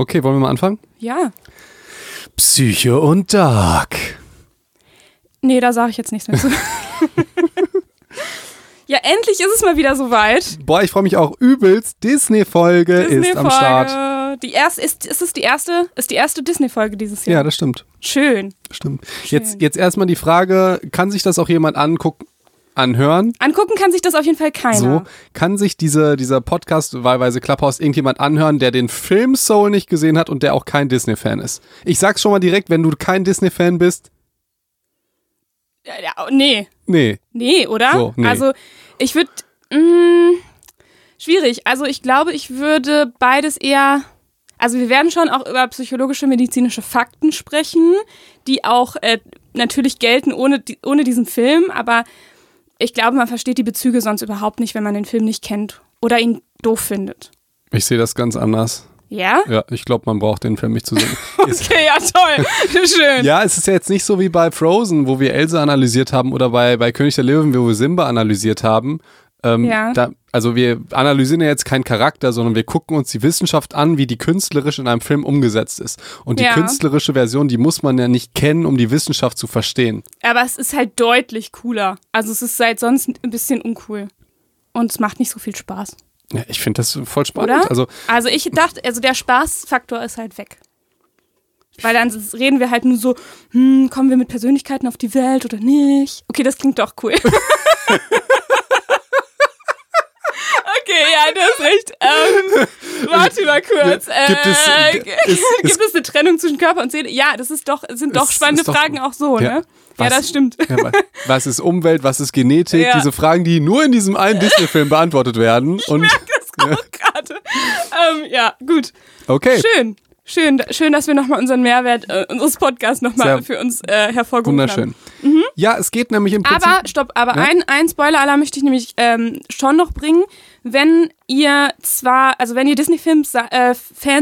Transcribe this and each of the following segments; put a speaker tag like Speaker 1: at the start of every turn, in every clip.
Speaker 1: Okay, wollen wir mal anfangen?
Speaker 2: Ja.
Speaker 1: Psyche und Dark.
Speaker 2: Nee, da sage ich jetzt nichts mehr zu. ja, endlich ist es mal wieder soweit.
Speaker 1: Boah, ich freue mich auch übelst. Disney-Folge ist am Start.
Speaker 2: Die erste, ist, ist es die erste, ist die erste Disney-Folge dieses Jahr?
Speaker 1: Ja, das stimmt.
Speaker 2: Schön.
Speaker 1: Stimmt. Jetzt, jetzt erstmal die Frage, kann sich das auch jemand angucken? Anhören.
Speaker 2: Angucken kann sich das auf jeden Fall keiner.
Speaker 1: So, kann sich diese, dieser Podcast, wahlweise Clubhouse, irgendjemand anhören, der den Film Soul nicht gesehen hat und der auch kein Disney-Fan ist. Ich sag's schon mal direkt, wenn du kein Disney-Fan bist.
Speaker 2: Ja, ja, nee.
Speaker 1: Nee.
Speaker 2: Nee, oder?
Speaker 1: So, nee.
Speaker 2: Also, ich würde. Mm, schwierig. Also, ich glaube, ich würde beides eher. Also, wir werden schon auch über psychologische, medizinische Fakten sprechen, die auch äh, natürlich gelten ohne, ohne diesen Film, aber ich glaube, man versteht die Bezüge sonst überhaupt nicht, wenn man den Film nicht kennt oder ihn doof findet.
Speaker 1: Ich sehe das ganz anders.
Speaker 2: Ja?
Speaker 1: Ja, ich glaube, man braucht den Film nicht zu sehen.
Speaker 2: okay, ja, toll. Schön.
Speaker 1: Ja, es ist ja jetzt nicht so wie bei Frozen, wo wir Elsa analysiert haben oder bei, bei König der Löwen, wo wir Simba analysiert haben. Ähm, ja. Da, also wir analysieren ja jetzt keinen Charakter, sondern wir gucken uns die Wissenschaft an, wie die künstlerisch in einem Film umgesetzt ist. Und die ja. künstlerische Version, die muss man ja nicht kennen, um die Wissenschaft zu verstehen.
Speaker 2: Aber es ist halt deutlich cooler. Also es ist seit sonst ein bisschen uncool. Und es macht nicht so viel Spaß.
Speaker 1: Ja, ich finde das voll spannend.
Speaker 2: Oder? Also, also ich dachte, also der Spaßfaktor ist halt weg. Weil dann reden wir halt nur so, hm, kommen wir mit Persönlichkeiten auf die Welt oder nicht? Okay, das klingt doch cool. Okay, ja, du hast recht. Ähm, warte mal kurz. Äh, gibt, es, ist, gibt es eine Trennung zwischen Körper und Seele? Ja, das ist doch, sind doch spannende doch, Fragen auch so, ja. ne? Was, ja, das stimmt. Ja,
Speaker 1: was ist Umwelt, was ist Genetik? Ja. Diese Fragen, die nur in diesem einen Disney-Film beantwortet werden.
Speaker 2: Ich und, merke das auch gerade. Ähm, ja, gut.
Speaker 1: Okay.
Speaker 2: Schön. Schön, schön, dass wir nochmal unseren Mehrwert äh, unseres Podcasts nochmal für uns äh, hervorgehoben
Speaker 1: Wunderschön. haben. Wunderschön. Mhm. Ja, es geht nämlich im Prinzip...
Speaker 2: Aber, stopp, aber ja? ein, ein Spoiler-Alarm möchte ich nämlich ähm, schon noch bringen. Wenn ihr zwar, also wenn ihr Disney-Fans äh,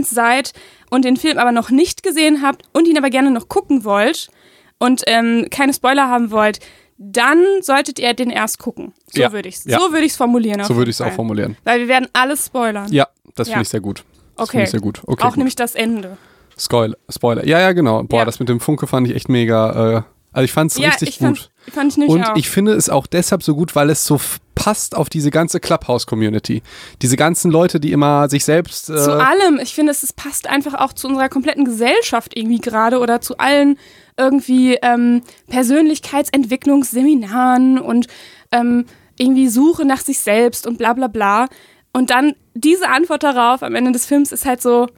Speaker 2: seid und den Film aber noch nicht gesehen habt und ihn aber gerne noch gucken wollt und ähm, keine Spoiler haben wollt, dann solltet ihr den erst gucken. So ja. würde ich es ja. so würd formulieren.
Speaker 1: So würde ich es auch formulieren.
Speaker 2: Weil wir werden alles spoilern.
Speaker 1: Ja, das finde ich sehr gut. Das
Speaker 2: okay.
Speaker 1: ich sehr gut. Okay,
Speaker 2: auch
Speaker 1: gut.
Speaker 2: nämlich das Ende.
Speaker 1: Spoiler. Spoiler. Ja, ja, genau. Boah, ja. das mit dem Funke fand ich echt mega. Äh, also ich fand es ja, richtig
Speaker 2: ich
Speaker 1: gut.
Speaker 2: Fand, fand ich
Speaker 1: Und
Speaker 2: auch.
Speaker 1: ich finde es auch deshalb so gut, weil es so passt auf diese ganze Clubhouse-Community. Diese ganzen Leute, die immer sich selbst. Äh
Speaker 2: zu allem. Ich finde, es, es passt einfach auch zu unserer kompletten Gesellschaft irgendwie gerade oder zu allen irgendwie ähm, Persönlichkeitsentwicklungsseminaren und ähm, irgendwie Suche nach sich selbst und bla bla bla. Und dann diese Antwort darauf am Ende des Films ist halt so,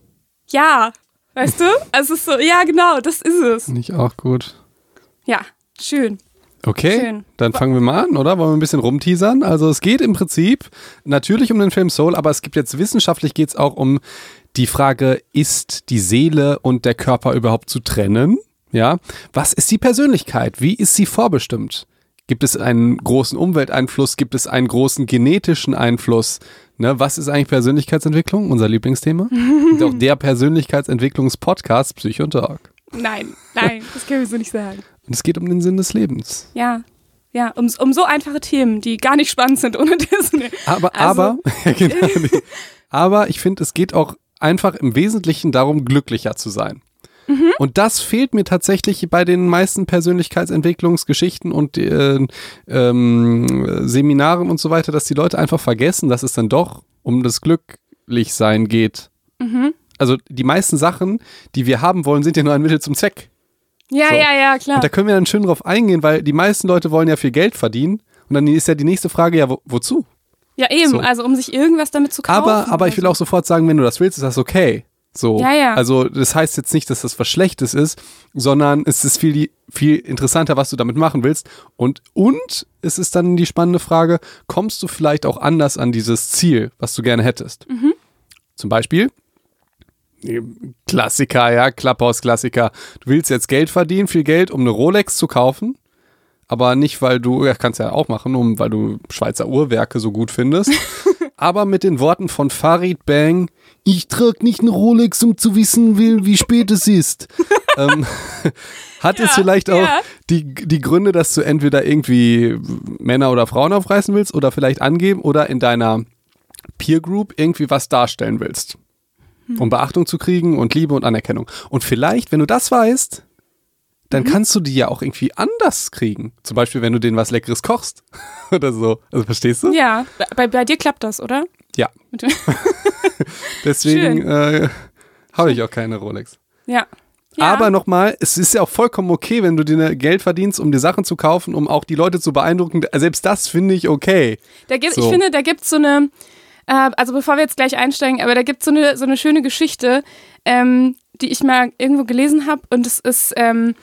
Speaker 2: ja, weißt du? Also es ist so, ja, genau, das ist es.
Speaker 1: Nicht auch gut.
Speaker 2: Ja, schön.
Speaker 1: Okay, Schön. dann fangen wir mal an, oder? Wollen wir ein bisschen rumteasern? Also es geht im Prinzip natürlich um den Film Soul, aber es gibt jetzt wissenschaftlich geht es auch um die Frage, ist die Seele und der Körper überhaupt zu trennen? Ja, was ist die Persönlichkeit? Wie ist sie vorbestimmt? Gibt es einen großen Umwelteinfluss? Gibt es einen großen genetischen Einfluss? Ne, was ist eigentlich Persönlichkeitsentwicklung? Unser Lieblingsthema. und auch der Persönlichkeitsentwicklungspodcast Psycho und Talk.
Speaker 2: Nein, nein, das können wir so nicht sagen.
Speaker 1: Und es geht um den Sinn des Lebens.
Speaker 2: Ja, ja, um, um so einfache Themen, die gar nicht spannend sind ohne Disney.
Speaker 1: Aber, also, aber, genau, aber ich finde, es geht auch einfach im Wesentlichen darum, glücklicher zu sein. Mhm. Und das fehlt mir tatsächlich bei den meisten Persönlichkeitsentwicklungsgeschichten und äh, ähm, Seminaren und so weiter, dass die Leute einfach vergessen, dass es dann doch um das Glücklichsein geht. Mhm. Also die meisten Sachen, die wir haben wollen, sind ja nur ein Mittel zum Zweck.
Speaker 2: Ja, so. ja, ja, klar.
Speaker 1: Und da können wir dann schön drauf eingehen, weil die meisten Leute wollen ja viel Geld verdienen. Und dann ist ja die nächste Frage, ja, wo, wozu?
Speaker 2: Ja, eben, so. also um sich irgendwas damit zu kaufen.
Speaker 1: Aber, aber ich will auch sofort sagen, wenn du das willst, ist das okay. So.
Speaker 2: Ja, ja.
Speaker 1: Also das heißt jetzt nicht, dass das was Schlechtes ist, sondern es ist viel, viel interessanter, was du damit machen willst. Und, und es ist dann die spannende Frage, kommst du vielleicht auch anders an dieses Ziel, was du gerne hättest? Mhm. Zum Beispiel, Klassiker, ja, Klapphaus-Klassiker. Du willst jetzt Geld verdienen, viel Geld, um eine Rolex zu kaufen, aber nicht, weil du, ja, kannst ja auch machen, um, weil du Schweizer Uhrwerke so gut findest, aber mit den Worten von Farid Bang, ich trage nicht eine Rolex, um zu wissen, wie, wie spät es ist. ähm, hat ja, es vielleicht auch ja. die, die Gründe, dass du entweder irgendwie Männer oder Frauen aufreißen willst oder vielleicht angeben oder in deiner Peer Group irgendwie was darstellen willst? Um Beachtung zu kriegen und Liebe und Anerkennung. Und vielleicht, wenn du das weißt, dann kannst du die ja auch irgendwie anders kriegen. Zum Beispiel, wenn du denen was Leckeres kochst oder so. Also verstehst du?
Speaker 2: Ja, bei, bei dir klappt das, oder?
Speaker 1: Ja. Deswegen äh, habe ich auch keine Rolex.
Speaker 2: ja. ja.
Speaker 1: Aber nochmal, es ist ja auch vollkommen okay, wenn du dir Geld verdienst, um dir Sachen zu kaufen, um auch die Leute zu beeindrucken. Selbst das finde ich okay.
Speaker 2: Da gibt,
Speaker 1: So.
Speaker 2: Ich finde, da gibt es so eine, äh, also bevor wir jetzt gleich einsteigen, aber da gibt es so eine, so eine schöne Geschichte, ähm, die ich mal irgendwo gelesen habe und es ist, ähm,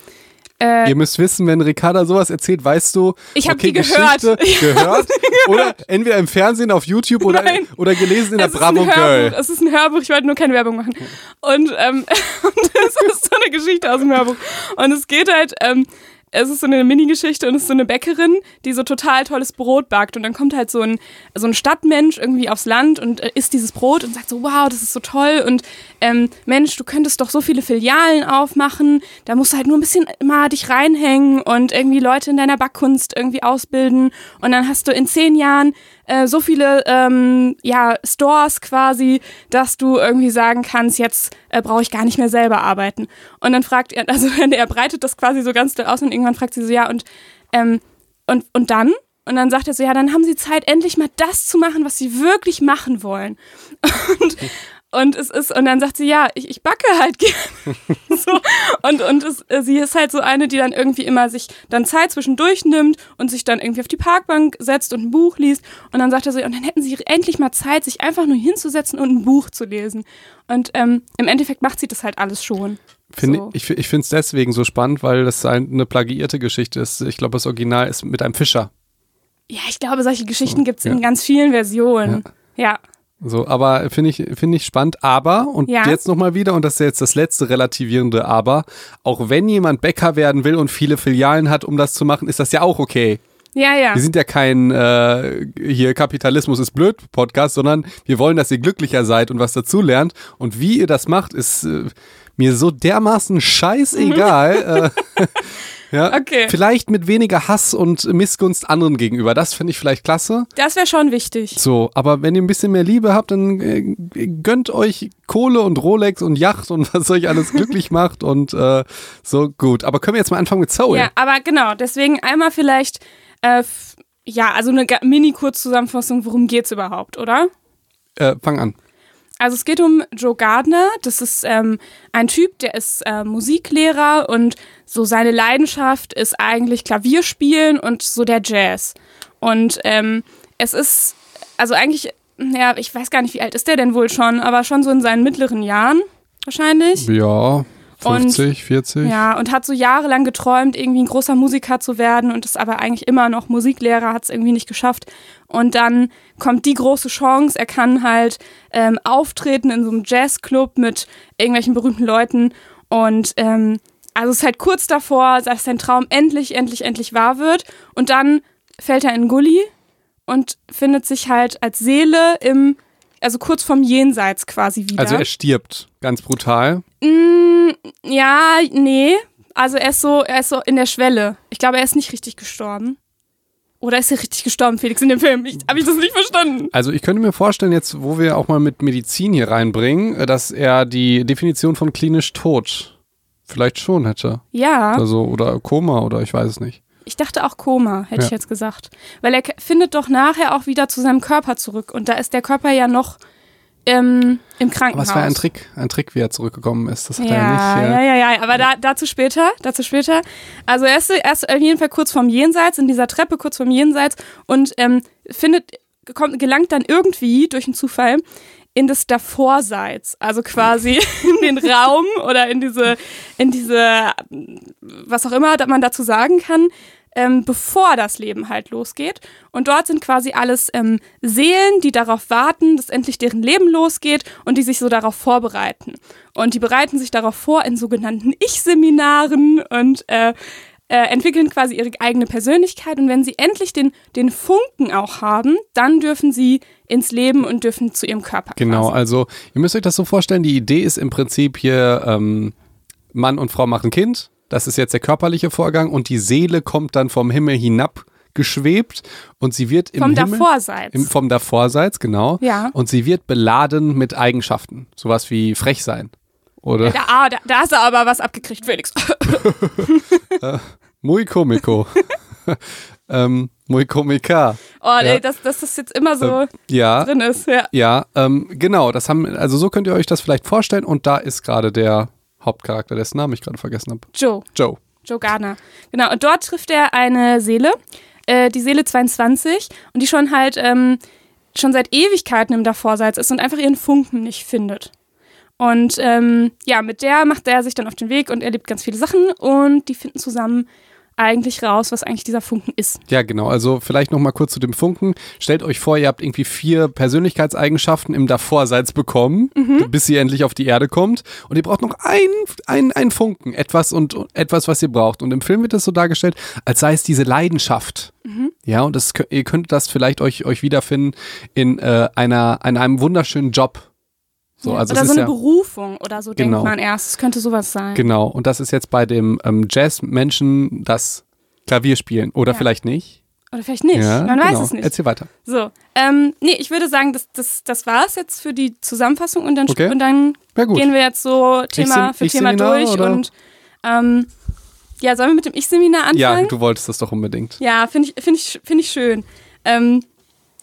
Speaker 2: äh,
Speaker 1: Ihr müsst wissen, wenn Ricarda sowas erzählt, weißt du,
Speaker 2: Ich hab
Speaker 1: okay,
Speaker 2: die gehört.
Speaker 1: Geschichte
Speaker 2: Ich
Speaker 1: gehört oder entweder im Fernsehen, auf YouTube oder,
Speaker 2: Nein.
Speaker 1: oder gelesen in der
Speaker 2: es
Speaker 1: Bravo Girl.
Speaker 2: Es ist ein Hörbuch, ich wollte nur keine Werbung machen. Und, ähm, es ist so eine Geschichte aus dem Hörbuch. Und es geht halt, ähm, es ist so eine Mini-Geschichte und es ist so eine Bäckerin, die so total tolles Brot backt. Und dann kommt halt so ein, so ein Stadtmensch irgendwie aufs Land und äh, isst dieses Brot und sagt so, wow, das ist so toll. Und ähm, Mensch, du könntest doch so viele Filialen aufmachen. Da musst du halt nur ein bisschen mal dich reinhängen und irgendwie Leute in deiner Backkunst irgendwie ausbilden. Und dann hast du in zehn Jahren äh, so viele ähm, ja, Stores quasi, dass du irgendwie sagen kannst, jetzt äh, brauche ich gar nicht mehr selber arbeiten. Und dann fragt er, also er breitet das quasi so ganz doll aus und irgendwann fragt sie so, ja, und, ähm, und, und dann? Und dann sagt er so, ja, dann haben sie Zeit, endlich mal das zu machen, was sie wirklich machen wollen. Und, und es ist, und dann sagt sie, ja, ich, ich backe halt gerne. so. Und, und es, äh, sie ist halt so eine, die dann irgendwie immer sich dann Zeit zwischendurch nimmt und sich dann irgendwie auf die Parkbank setzt und ein Buch liest. Und dann sagt er so, und dann hätten sie endlich mal Zeit, sich einfach nur hinzusetzen und ein Buch zu lesen. Und ähm, im Endeffekt macht sie das halt alles schon.
Speaker 1: Find,
Speaker 2: so.
Speaker 1: Ich, ich finde es deswegen so spannend, weil das ein- eine plagiierte Geschichte ist. Ich glaube, das Original ist mit einem Fischer.
Speaker 2: Ja, ich glaube, solche Geschichten gibt es
Speaker 1: ja.
Speaker 2: in ganz vielen Versionen. Ja.
Speaker 1: So, aber finde ich, finde ich spannend. Aber, und
Speaker 2: Ja.
Speaker 1: jetzt nochmal wieder, und das ist jetzt das letzte relativierende Aber, auch wenn jemand Bäcker werden will und viele Filialen hat, um das zu machen, ist das ja auch okay.
Speaker 2: Ja, ja.
Speaker 1: Wir sind ja kein äh, hier Kapitalismus ist blöd Podcast, sondern wir wollen, dass ihr glücklicher seid und was dazulernt. Und wie ihr das macht, ist äh, mir so dermaßen scheißegal. äh, ja,
Speaker 2: Okay.
Speaker 1: Vielleicht mit weniger Hass und Missgunst anderen gegenüber. Das finde ich vielleicht klasse.
Speaker 2: Das wäre schon wichtig.
Speaker 1: So, aber wenn ihr ein bisschen mehr Liebe habt, dann äh, gönnt euch Kohle und Rolex und Yacht und was euch alles glücklich macht und äh, so gut. Aber können wir jetzt mal anfangen mit Soul?
Speaker 2: Ja, aber genau, deswegen einmal vielleicht, äh, ja, also eine ga- Mini-Kurzzusammenfassung, worum geht's überhaupt, oder?
Speaker 1: Äh, fang an.
Speaker 2: Also es geht um Joe Gardner. Das ist ähm, ein Typ, der ist äh, Musiklehrer und so seine Leidenschaft ist eigentlich Klavierspielen und so der Jazz. Und ähm, es ist, also eigentlich, ja, ich weiß gar nicht, wie alt ist der denn wohl schon, aber schon so in seinen mittleren Jahren wahrscheinlich.
Speaker 1: Ja, 50, 40.
Speaker 2: Ja, und hat so jahrelang geträumt, irgendwie ein großer Musiker zu werden und ist aber eigentlich immer noch Musiklehrer, hat es irgendwie nicht geschafft. Und dann kommt die große Chance, er kann halt ähm, auftreten in so einem Jazzclub mit irgendwelchen berühmten Leuten. Und ähm, also es ist halt kurz davor, dass sein Traum endlich, endlich, endlich wahr wird. Und dann fällt er in einen Gully und findet sich halt als Seele im, also kurz vom Jenseits quasi wieder.
Speaker 1: Also er stirbt ganz brutal.
Speaker 2: Mm, ja, nee. Also er ist so, er ist so in der Schwelle. Ich glaube, er ist nicht richtig gestorben. Oder ist er richtig gestorben, Felix, in dem Film? Ich, Habe ich das nicht verstanden?
Speaker 1: Also ich könnte mir vorstellen, jetzt wo wir auch mal mit Medizin hier reinbringen, äh, dass er die Definition von klinisch tot vielleicht schon hätte.
Speaker 2: Ja,
Speaker 1: Also, oder Koma oder ich weiß es nicht.
Speaker 2: ich dachte auch Koma, hätte
Speaker 1: Ja.
Speaker 2: ich jetzt gesagt. Weil er findet doch nachher auch wieder zu seinem Körper zurück. Und da ist der Körper ja noch im
Speaker 1: Aber
Speaker 2: Krankenhaus.
Speaker 1: es war ja ein Trick, ein Trick, wie er zurückgekommen ist. Das hat
Speaker 2: Ja,
Speaker 1: er ja nicht.
Speaker 2: ja,
Speaker 1: äh,
Speaker 2: ja, ja, aber da, dazu später, dazu später. Also er ist, er ist auf jeden Fall kurz vorm Jenseits, in dieser Treppe kurz vorm Jenseits und ähm, findet, kommt, gelangt dann irgendwie durch einen Zufall in das Davorseits, also quasi in den Raum oder in diese, in diese, was auch immer man dazu sagen kann, ähm, bevor das Leben halt losgeht. Und dort sind quasi alles ähm, Seelen, die darauf warten, dass endlich deren Leben losgeht und die sich so darauf vorbereiten. Und die bereiten sich darauf vor in sogenannten Ich-Seminaren und äh, äh, entwickeln quasi ihre eigene Persönlichkeit. Und wenn sie endlich den, den Funken auch haben, dann dürfen sie ins Leben und dürfen zu ihrem Körper.
Speaker 1: Genau,
Speaker 2: Quasi.
Speaker 1: also ihr müsst euch das so vorstellen, die Idee ist im Prinzip hier, ähm, Mann und Frau machen Kind. Das ist jetzt der körperliche Vorgang und die Seele kommt dann vom Himmel hinab geschwebt und sie wird im
Speaker 2: Vom
Speaker 1: Himmel,
Speaker 2: Davorseits.
Speaker 1: Im, vom Davorseits, genau.
Speaker 2: Ja.
Speaker 1: Und sie wird beladen mit Eigenschaften. Sowas wie frech sein. Oder
Speaker 2: da, ah, da, da hast du aber was abgekriegt, Felix.
Speaker 1: muy comico. ähm, muy comica.
Speaker 2: Oh, ey, dass, dass das jetzt immer so
Speaker 1: Ähm, ja.
Speaker 2: drin ist. Ja.
Speaker 1: Ja, ähm, genau, das haben, also so könnt ihr euch das vielleicht vorstellen und da ist gerade der Hauptcharakter, dessen Namen ich gerade vergessen habe.
Speaker 2: Joe.
Speaker 1: Joe.
Speaker 2: Joe Gardner. Genau, und dort trifft er eine Seele, äh, die Seele 22, und die schon halt ähm, schon seit Ewigkeiten im Davorseits ist und einfach ihren Funken nicht findet. Und ähm, ja, mit der macht er sich dann auf den Weg und erlebt ganz viele Sachen und die finden zusammen eigentlich raus, was eigentlich dieser Funken ist.
Speaker 1: Ja, genau. Also vielleicht noch mal kurz zu dem Funken. Stellt euch vor, ihr habt irgendwie vier Persönlichkeitseigenschaften im Davorseits bekommen, bis sie endlich auf die Erde kommt. Und ihr braucht noch ein, ein, ein Funken, etwas und etwas, was ihr braucht. Und im Film wird das so dargestellt, als sei es diese Leidenschaft. Ja, und das, ihr könnt das vielleicht euch, euch wiederfinden in äh, einer, in einem wunderschönen Job. So, also
Speaker 2: oder so eine
Speaker 1: ja,
Speaker 2: Berufung oder so
Speaker 1: Genau.
Speaker 2: denkt man erst. Es könnte sowas sein.
Speaker 1: Genau, und das ist jetzt bei dem ähm, Jazz-Menschen das Klavier spielen. Oder
Speaker 2: Ja.
Speaker 1: vielleicht nicht.
Speaker 2: Oder vielleicht nicht.
Speaker 1: Ja,
Speaker 2: man
Speaker 1: genau.
Speaker 2: weiß es nicht.
Speaker 1: Erzähl weiter.
Speaker 2: So, ähm, nee, ich würde sagen, das, das, das war es jetzt für die Zusammenfassung und dann,
Speaker 1: Okay.
Speaker 2: und dann gehen wir jetzt so Thema für Thema durch
Speaker 1: oder?
Speaker 2: und ähm, ja, sollen wir mit dem Ich-Seminar anfangen?
Speaker 1: Ja, du wolltest das doch unbedingt.
Speaker 2: Ja, finde ich, finde ich, finde ich schön. Ähm,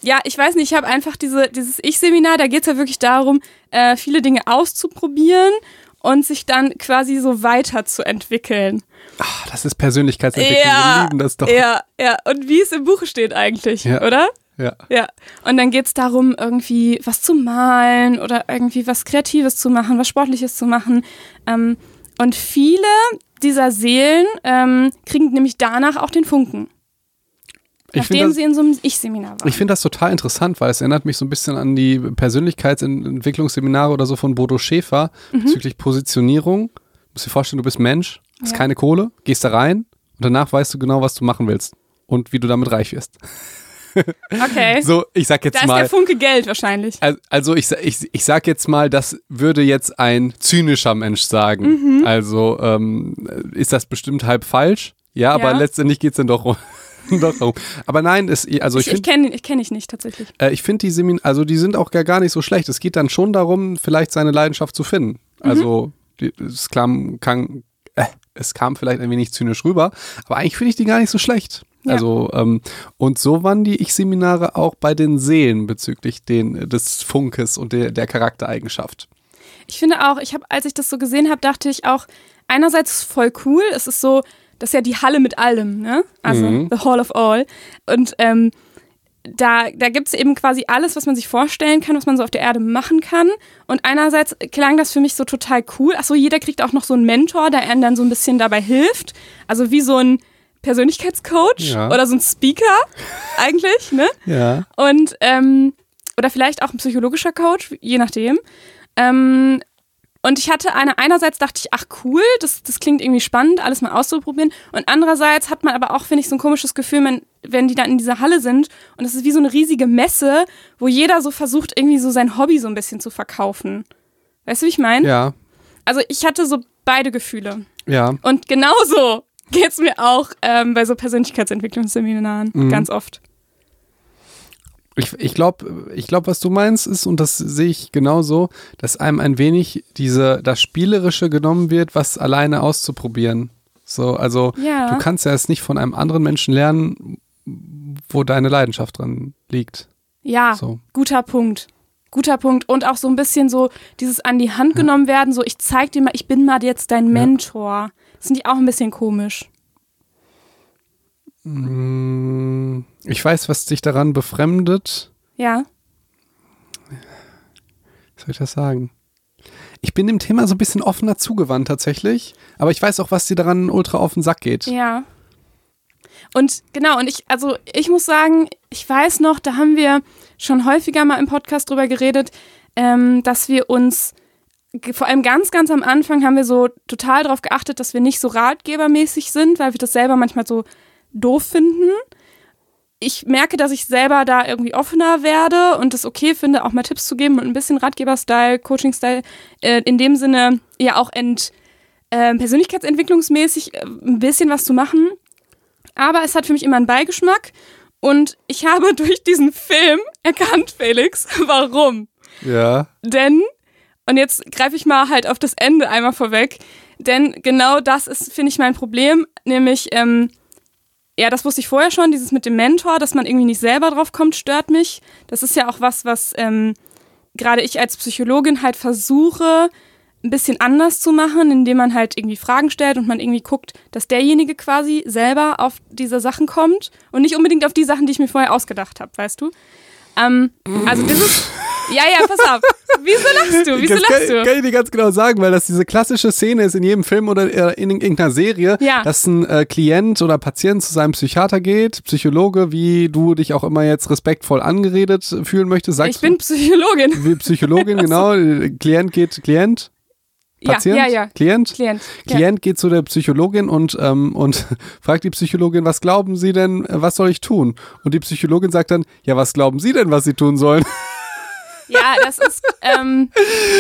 Speaker 2: ja, ich weiß nicht, ich habe einfach diese, dieses Ich-Seminar, da geht es ja wirklich darum, äh, viele Dinge auszuprobieren und sich dann quasi so weiterzuentwickeln.
Speaker 1: Ah, das ist Persönlichkeitsentwicklung. Wir lieben das doch.
Speaker 2: ja, ja. Und wie es im Buche steht eigentlich,
Speaker 1: Ja.
Speaker 2: oder?
Speaker 1: Ja.
Speaker 2: Ja, und dann geht es darum, irgendwie was zu malen oder irgendwie was Kreatives zu machen, was Sportliches zu machen. Ähm, und viele dieser Seelen ähm, kriegen nämlich danach auch den Funken, nachdem
Speaker 1: finde das,
Speaker 2: sie in so einem Ich-Seminar waren.
Speaker 1: ich find das total interessant, weil es erinnert mich so ein bisschen an die Persönlichkeitsentwicklungsseminare oder so von Bodo Schäfer
Speaker 2: Mhm.
Speaker 1: bezüglich Positionierung. Du musst dir vorstellen, du bist Mensch, hast
Speaker 2: Ja.
Speaker 1: keine Kohle, gehst da rein und danach weißt du genau, was du machen willst und wie du damit reich wirst.
Speaker 2: Okay,
Speaker 1: So, ich sag jetzt
Speaker 2: da ist
Speaker 1: mal.
Speaker 2: der Funke Geld wahrscheinlich.
Speaker 1: Al- Also ich, ich, ich sag jetzt mal, das würde jetzt ein zynischer Mensch sagen.
Speaker 2: Mhm.
Speaker 1: Also ähm, ist das bestimmt halb falsch? Ja, aber
Speaker 2: Ja.
Speaker 1: letztendlich geht's dann doch, um- doch darum. Aber nein, es, also ich
Speaker 2: Ich, ich kenne ich kenn ich nicht tatsächlich.
Speaker 1: äh, ich finde die Semin, also die sind auch gar, gar nicht so schlecht. Es geht dann schon darum, vielleicht seine Leidenschaft zu finden.
Speaker 2: Mhm.
Speaker 1: Also die, es kam, kann, äh, es kam vielleicht ein wenig zynisch rüber, aber eigentlich finde ich die gar nicht so schlecht.
Speaker 2: Ja.
Speaker 1: Also ähm, und so waren die Ich-Seminare auch bei den Seelen bezüglich den, des Funkes und der, der Charaktereigenschaft.
Speaker 2: Ich finde auch, ich habe, als ich das so gesehen habe, dachte ich auch, einerseits ist es voll cool, es ist so, das ist ja die Halle mit allem, ne? Also
Speaker 1: Mhm.
Speaker 2: the Hall of All. Und ähm, da, da gibt es eben quasi alles, was man sich vorstellen kann, was man so auf der Erde machen kann. Und einerseits klang das für mich so total cool. Achso, jeder kriegt auch noch so einen Mentor, der einem dann so ein bisschen dabei hilft. Also wie so ein Persönlichkeitscoach
Speaker 1: Ja.
Speaker 2: oder so ein Speaker eigentlich, ne?
Speaker 1: Ja.
Speaker 2: Und, ähm, oder vielleicht auch ein psychologischer Coach, je nachdem. Ähm, und ich hatte eine, einerseits dachte ich, ach cool, das, das klingt irgendwie spannend, alles mal auszuprobieren. Und andererseits hat man aber auch, finde ich, so ein komisches Gefühl, wenn, wenn die dann in dieser Halle sind und es ist wie so eine riesige Messe, wo jeder so versucht, irgendwie so sein Hobby so ein bisschen zu verkaufen. Weißt du, wie ich meine?
Speaker 1: Ja.
Speaker 2: Also ich hatte so beide Gefühle.
Speaker 1: Ja.
Speaker 2: Und genauso geht's mir auch ähm, bei so Persönlichkeitsentwicklungsseminaren
Speaker 1: Mhm.
Speaker 2: ganz oft.
Speaker 1: Ich, ich glaube, ich glaub, was du meinst ist, und das sehe ich genauso, dass einem ein wenig diese, das Spielerische genommen wird, was alleine auszuprobieren. So, also
Speaker 2: Ja.
Speaker 1: du kannst ja es nicht von einem anderen Menschen lernen, wo deine Leidenschaft dran liegt.
Speaker 2: Ja,
Speaker 1: So.
Speaker 2: guter Punkt. Guter Punkt. Und auch so ein bisschen so dieses an die Hand genommen werden, so ich zeig dir mal, ich bin mal jetzt dein Mentor. Das finde ich auch ein bisschen komisch.
Speaker 1: Mm, Ich weiß, was dich daran befremdet.
Speaker 2: Ja.
Speaker 1: Was soll ich das sagen? Ich bin dem Thema so ein bisschen offener zugewandt tatsächlich, aber ich weiß auch, was dir daran ultra auf den Sack geht.
Speaker 2: Ja. Und genau, und ich, also ich muss sagen, ich weiß noch, da haben wir schon häufiger mal im Podcast drüber geredet, ähm, dass wir uns, vor allem ganz, ganz am Anfang haben wir so total darauf geachtet, dass wir nicht so ratgebermäßig sind, weil wir das selber manchmal so doof finden. Ich merke, dass ich selber da irgendwie offener werde und es okay finde, auch mal Tipps zu geben und ein bisschen Ratgeber-Style, Coaching-Style, äh, in dem Sinne ja auch ent, äh, persönlichkeitsentwicklungsmäßig äh, ein bisschen was zu machen. Aber es hat für mich immer einen Beigeschmack. Und ich habe durch diesen Film erkannt, Felix, warum.
Speaker 1: Ja.
Speaker 2: Denn, und jetzt greife ich mal halt auf das Ende einmal vorweg, denn genau das ist, finde ich, mein Problem, nämlich, ähm, ja, das wusste ich vorher schon, dieses mit dem Mentor, dass man irgendwie nicht selber drauf kommt, stört mich. Das ist ja auch was, was ähm, gerade ich als Psychologin halt versuche, ein bisschen anders zu machen, indem man halt irgendwie Fragen stellt und man irgendwie guckt, dass derjenige quasi selber auf diese Sachen kommt und nicht unbedingt auf die Sachen, die ich mir vorher ausgedacht habe, weißt du? Ähm, also dieses. Ja, ja, pass auf. Wieso lachst du? Wieso
Speaker 1: das
Speaker 2: lachst
Speaker 1: kann,
Speaker 2: du?
Speaker 1: kann ich dir ganz genau sagen, weil das diese klassische Szene ist in jedem Film oder in irgendeiner Serie,
Speaker 2: Ja.
Speaker 1: dass ein äh, Klient oder Patient zu seinem Psychiater geht, Psychologe, wie du dich auch immer jetzt respektvoll angeredet fühlen möchtest. Sagst
Speaker 2: Ich bin Psychologin.
Speaker 1: Psychologin, genau. Klient geht, Klient, Patient,
Speaker 2: Ja, ja, ja.
Speaker 1: Klient.
Speaker 2: Klient. Ja.
Speaker 1: Klient geht zu der Psychologin und, ähm, und fragt die Psychologin, was glauben Sie denn, äh, was soll ich tun? Und die Psychologin sagt dann, ja, was glauben Sie denn, was Sie tun sollen?
Speaker 2: Ja, das ist. Ähm,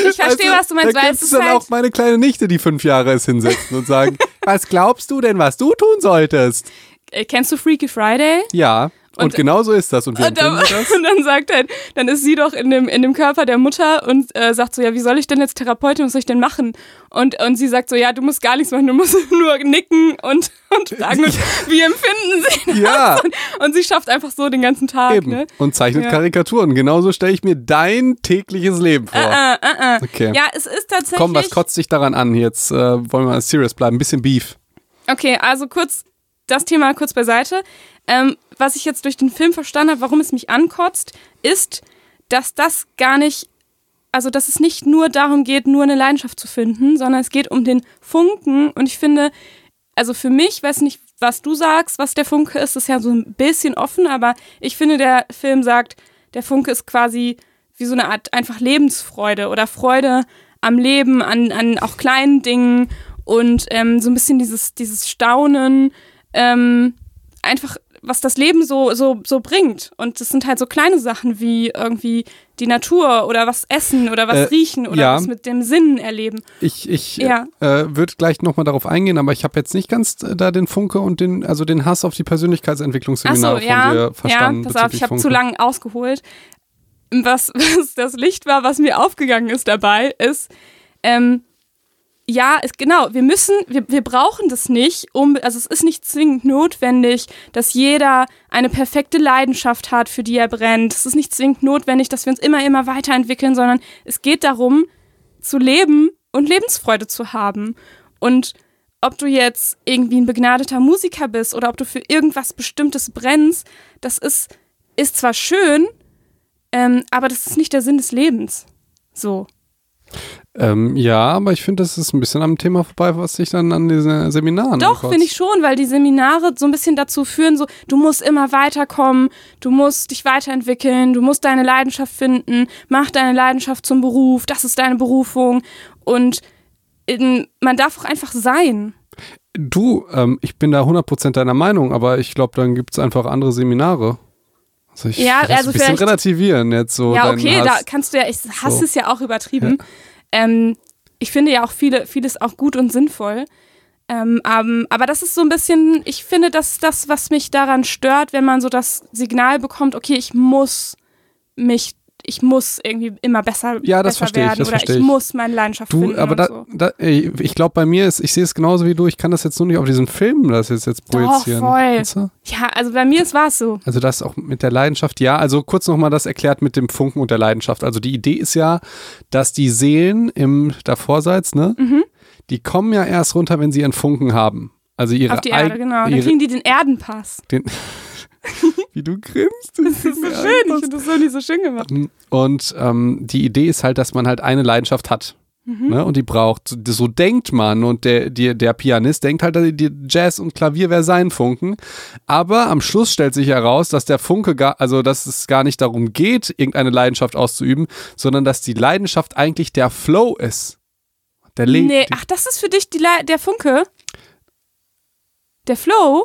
Speaker 2: ich verstehe,
Speaker 1: Weißt
Speaker 2: was du meinst,
Speaker 1: da gibt
Speaker 2: es
Speaker 1: dann
Speaker 2: halt.
Speaker 1: auch meine kleine Nichte, die fünf Jahre ist, hinsetzen und sagen, was glaubst du denn, was du tun solltest?
Speaker 2: Äh, kennst du Freaky Friday?
Speaker 1: Ja, und,
Speaker 2: Und-
Speaker 1: genau so ist das. Und wir
Speaker 2: Und dann,
Speaker 1: das.
Speaker 2: und dann sagt halt, dann ist sie doch in dem, in dem Körper der Mutter und äh, sagt so, ja, wie soll ich denn jetzt Therapeutin, was soll ich denn machen? Und, und sie sagt so, ja, du musst gar nichts machen, du musst nur nicken und, und fragen, und, wie empfinden sie das?
Speaker 1: Ja.
Speaker 2: Und, und sie schafft einfach so den ganzen Tag,
Speaker 1: Eben.
Speaker 2: ne?
Speaker 1: Und zeichnet
Speaker 2: Ja.
Speaker 1: Karikaturen. Genauso stelle ich mir dein tägliches Leben vor.
Speaker 2: Äh, äh, äh.
Speaker 1: Okay.
Speaker 2: Ja, es ist tatsächlich.
Speaker 1: Komm, was kotzt dich daran an? Jetzt äh, wollen wir serious bleiben. Ein bisschen Beef.
Speaker 2: Okay, also kurz das Thema kurz beiseite. Ähm, was ich jetzt durch den Film verstanden habe, warum es mich ankotzt, ist, dass das gar nicht, also dass es nicht nur darum geht, nur eine Leidenschaft zu finden, sondern es geht um den Funken. Und ich finde, also für mich, weiß nicht, was du sagst, was der Funke ist, ist ja so ein bisschen offen, aber ich finde, der Film sagt, der Funke ist quasi wie so eine Art einfach Lebensfreude oder Freude am Leben, an, an auch kleinen Dingen und ähm, so ein bisschen dieses, dieses Staunen, ähm, einfach was das Leben so, so, so bringt. Und das sind halt so kleine Sachen wie irgendwie die Natur oder was essen oder was
Speaker 1: Äh,
Speaker 2: riechen oder
Speaker 1: ja.
Speaker 2: was mit dem Sinn erleben.
Speaker 1: Ich, ich
Speaker 2: Ja.
Speaker 1: äh, würde gleich nochmal darauf eingehen, aber ich habe jetzt nicht ganz äh, da den Funke und den, also den Hass auf die Persönlichkeitsentwicklungsseminare
Speaker 2: so, ja.
Speaker 1: von dir verstanden.
Speaker 2: ja, pass auf, ich habe zu lange ausgeholt. Was, was das Licht war, was mir aufgegangen ist dabei, ist, ähm, ja, es, genau, wir müssen, wir, wir brauchen das nicht, um, also es ist nicht zwingend notwendig, dass jeder eine perfekte Leidenschaft hat, für die er brennt. Es ist nicht zwingend notwendig, dass wir uns immer, immer weiterentwickeln, sondern es geht darum, zu leben und Lebensfreude zu haben. Und ob du jetzt irgendwie ein begnadeter Musiker bist oder ob du für irgendwas Bestimmtes brennst, das ist, ist zwar schön, ähm, aber das ist nicht der Sinn des Lebens. So.
Speaker 1: Ähm, ja, aber ich finde, das ist ein bisschen am Thema vorbei, was sich dann an diesen Seminaren
Speaker 2: Doch, finde ich schon, weil die Seminare so ein bisschen dazu führen, so, du musst immer weiterkommen, du musst dich weiterentwickeln, du musst deine Leidenschaft finden, mach deine Leidenschaft zum Beruf, das ist deine Berufung und in, man darf auch einfach sein.
Speaker 1: Du, ähm, ich bin da 100% deiner Meinung, aber ich glaube, dann gibt es einfach andere Seminare. Also ich
Speaker 2: Ja, also
Speaker 1: ein bisschen relativieren jetzt so.
Speaker 2: ja, okay, da kannst du ja, ich hasse
Speaker 1: So.
Speaker 2: es ja auch übertrieben. Ähm, ich finde ja auch viele, vieles auch gut und sinnvoll. Ähm, ähm, aber das ist so ein bisschen, ich finde, das ist das, was mich daran stört, wenn man so das Signal bekommt, okay, ich muss mich, ich muss irgendwie immer besser,
Speaker 1: Ja, das
Speaker 2: besser
Speaker 1: verstehe ich,
Speaker 2: werden
Speaker 1: das
Speaker 2: oder ich
Speaker 1: ich.
Speaker 2: muss meine Leidenschaft
Speaker 1: Du,
Speaker 2: finden.
Speaker 1: aber da,
Speaker 2: so.
Speaker 1: da, ich glaube, bei mir ist, ich sehe es genauso wie du, ich kann das jetzt nur nicht auf diesen Film das jetzt, jetzt
Speaker 2: Doch,
Speaker 1: projizieren.
Speaker 2: voll.
Speaker 1: Weißt du?
Speaker 2: Ja, also bei mir war es so.
Speaker 1: Also das auch mit der Leidenschaft, ja. Also kurz nochmal das erklärt mit dem Funken und der Leidenschaft. Also die Idee ist ja, dass die Seelen im Davorseits, ne,
Speaker 2: Mhm.
Speaker 1: die kommen ja erst runter, wenn sie ihren Funken haben. Also ihre
Speaker 2: Auf die Erde, genau. Dann kriegen die den Erdenpass.
Speaker 1: den, wie du grinst.
Speaker 2: Das ist so schön. Ich finde das so nicht so schön gemacht.
Speaker 1: Und ähm, die Idee ist halt, dass man halt eine Leidenschaft hat.
Speaker 2: Mhm.
Speaker 1: Ne? Und die braucht, so- denkt man und der, der, der Pianist denkt halt, die Jazz und Klavier wäre sein Funken. Aber am Schluss stellt sich heraus, dass der Funke gar, also dass es gar nicht darum geht, irgendeine Leidenschaft auszuüben, sondern dass die Leidenschaft eigentlich der Flow ist. Der Le
Speaker 2: Nee,
Speaker 1: die,
Speaker 2: ach, das ist für dich die Le der Funke? Der Flow?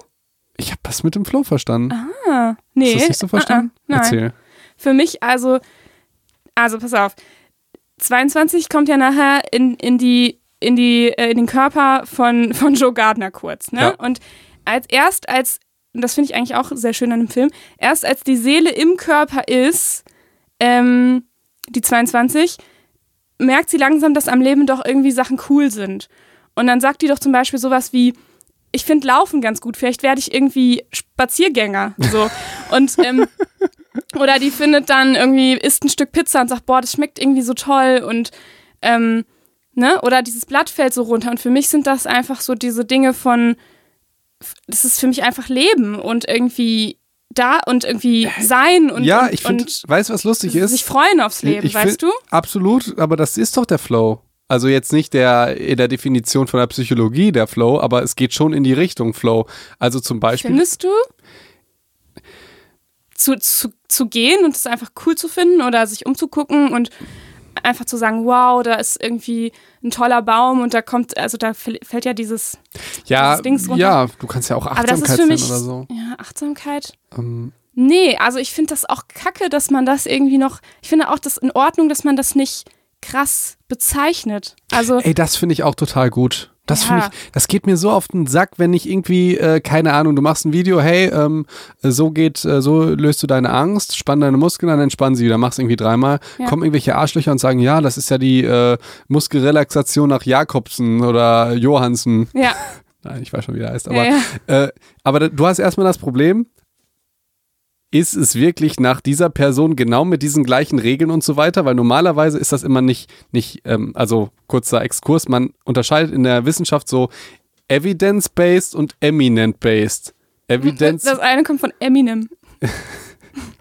Speaker 1: Ich habe das mit dem Flow verstanden.
Speaker 2: Ah, nee.
Speaker 1: Hast du das nicht so verstanden?
Speaker 2: Ah, ah, nein.
Speaker 1: Erzähl.
Speaker 2: Für mich also, also pass auf. 22 kommt ja nachher in, in die in die äh, in den Körper von von Joe Gardner kurz, ne?
Speaker 1: Ja.
Speaker 2: Und als erst als und das finde ich eigentlich auch sehr schön an dem Film, erst als die Seele im Körper ist, ähm, die 22, merkt sie langsam, dass am Leben doch irgendwie Sachen cool sind. Und dann sagt die doch zum Beispiel sowas wie, ich finde Laufen ganz gut, vielleicht werde ich irgendwie Spaziergänger. So. Und ähm, oder die findet dann irgendwie, isst ein Stück Pizza und sagt, boah, das schmeckt irgendwie so toll und ähm, ne? Oder dieses Blatt fällt so runter. Und für mich sind das einfach so diese Dinge von, das ist für mich einfach Leben und irgendwie da und irgendwie sein und
Speaker 1: ja, ich finde, weißt du, was lustig ist?
Speaker 2: Sich freuen aufs Leben,
Speaker 1: ich
Speaker 2: weißt
Speaker 1: find,
Speaker 2: du?
Speaker 1: Absolut, aber das ist doch der Flow. Also jetzt nicht der in der Definition von der Psychologie der Flow, aber es geht schon in die Richtung Flow. Also zum Beispiel.
Speaker 2: Findest du? Zu, zu, zu gehen und es einfach cool zu finden oder sich umzugucken und einfach zu sagen, wow, da ist irgendwie ein toller Baum und da kommt, also da fällt ja dieses,
Speaker 1: ja,
Speaker 2: dieses Dings runter.
Speaker 1: Ja, du kannst ja auch Achtsamkeit
Speaker 2: sein oder
Speaker 1: so.
Speaker 2: Ja, Achtsamkeit.
Speaker 1: Ähm.
Speaker 2: Nee, also ich finde das auch kacke, dass man das irgendwie noch, ich finde auch das in Ordnung, dass man das nicht krass bezeichnet. Also
Speaker 1: Ey, das finde ich auch total gut. Das
Speaker 2: Ja.
Speaker 1: finde ich, das geht mir so auf den Sack, wenn ich irgendwie, äh, keine Ahnung, du machst ein Video, hey, ähm, so geht, äh, so löst du deine Angst, spann deine Muskeln an, entspann sie wieder, machst irgendwie dreimal,
Speaker 2: Ja.
Speaker 1: kommen irgendwelche Arschlöcher und sagen, ja, das ist ja die äh, Muskelrelaxation nach Jakobsen oder Johansen.
Speaker 2: ja,
Speaker 1: Nein, ich weiß schon, wie der heißt, aber,
Speaker 2: ja.
Speaker 1: Äh, aber du hast erstmal das Problem, ist es wirklich nach dieser Person genau mit diesen gleichen Regeln und so weiter? Weil normalerweise ist das immer nicht, nicht ähm, also kurzer Exkurs, man unterscheidet in der Wissenschaft so evidence-based und eminent-based. Evidenz,
Speaker 2: Das eine kommt von Eminem.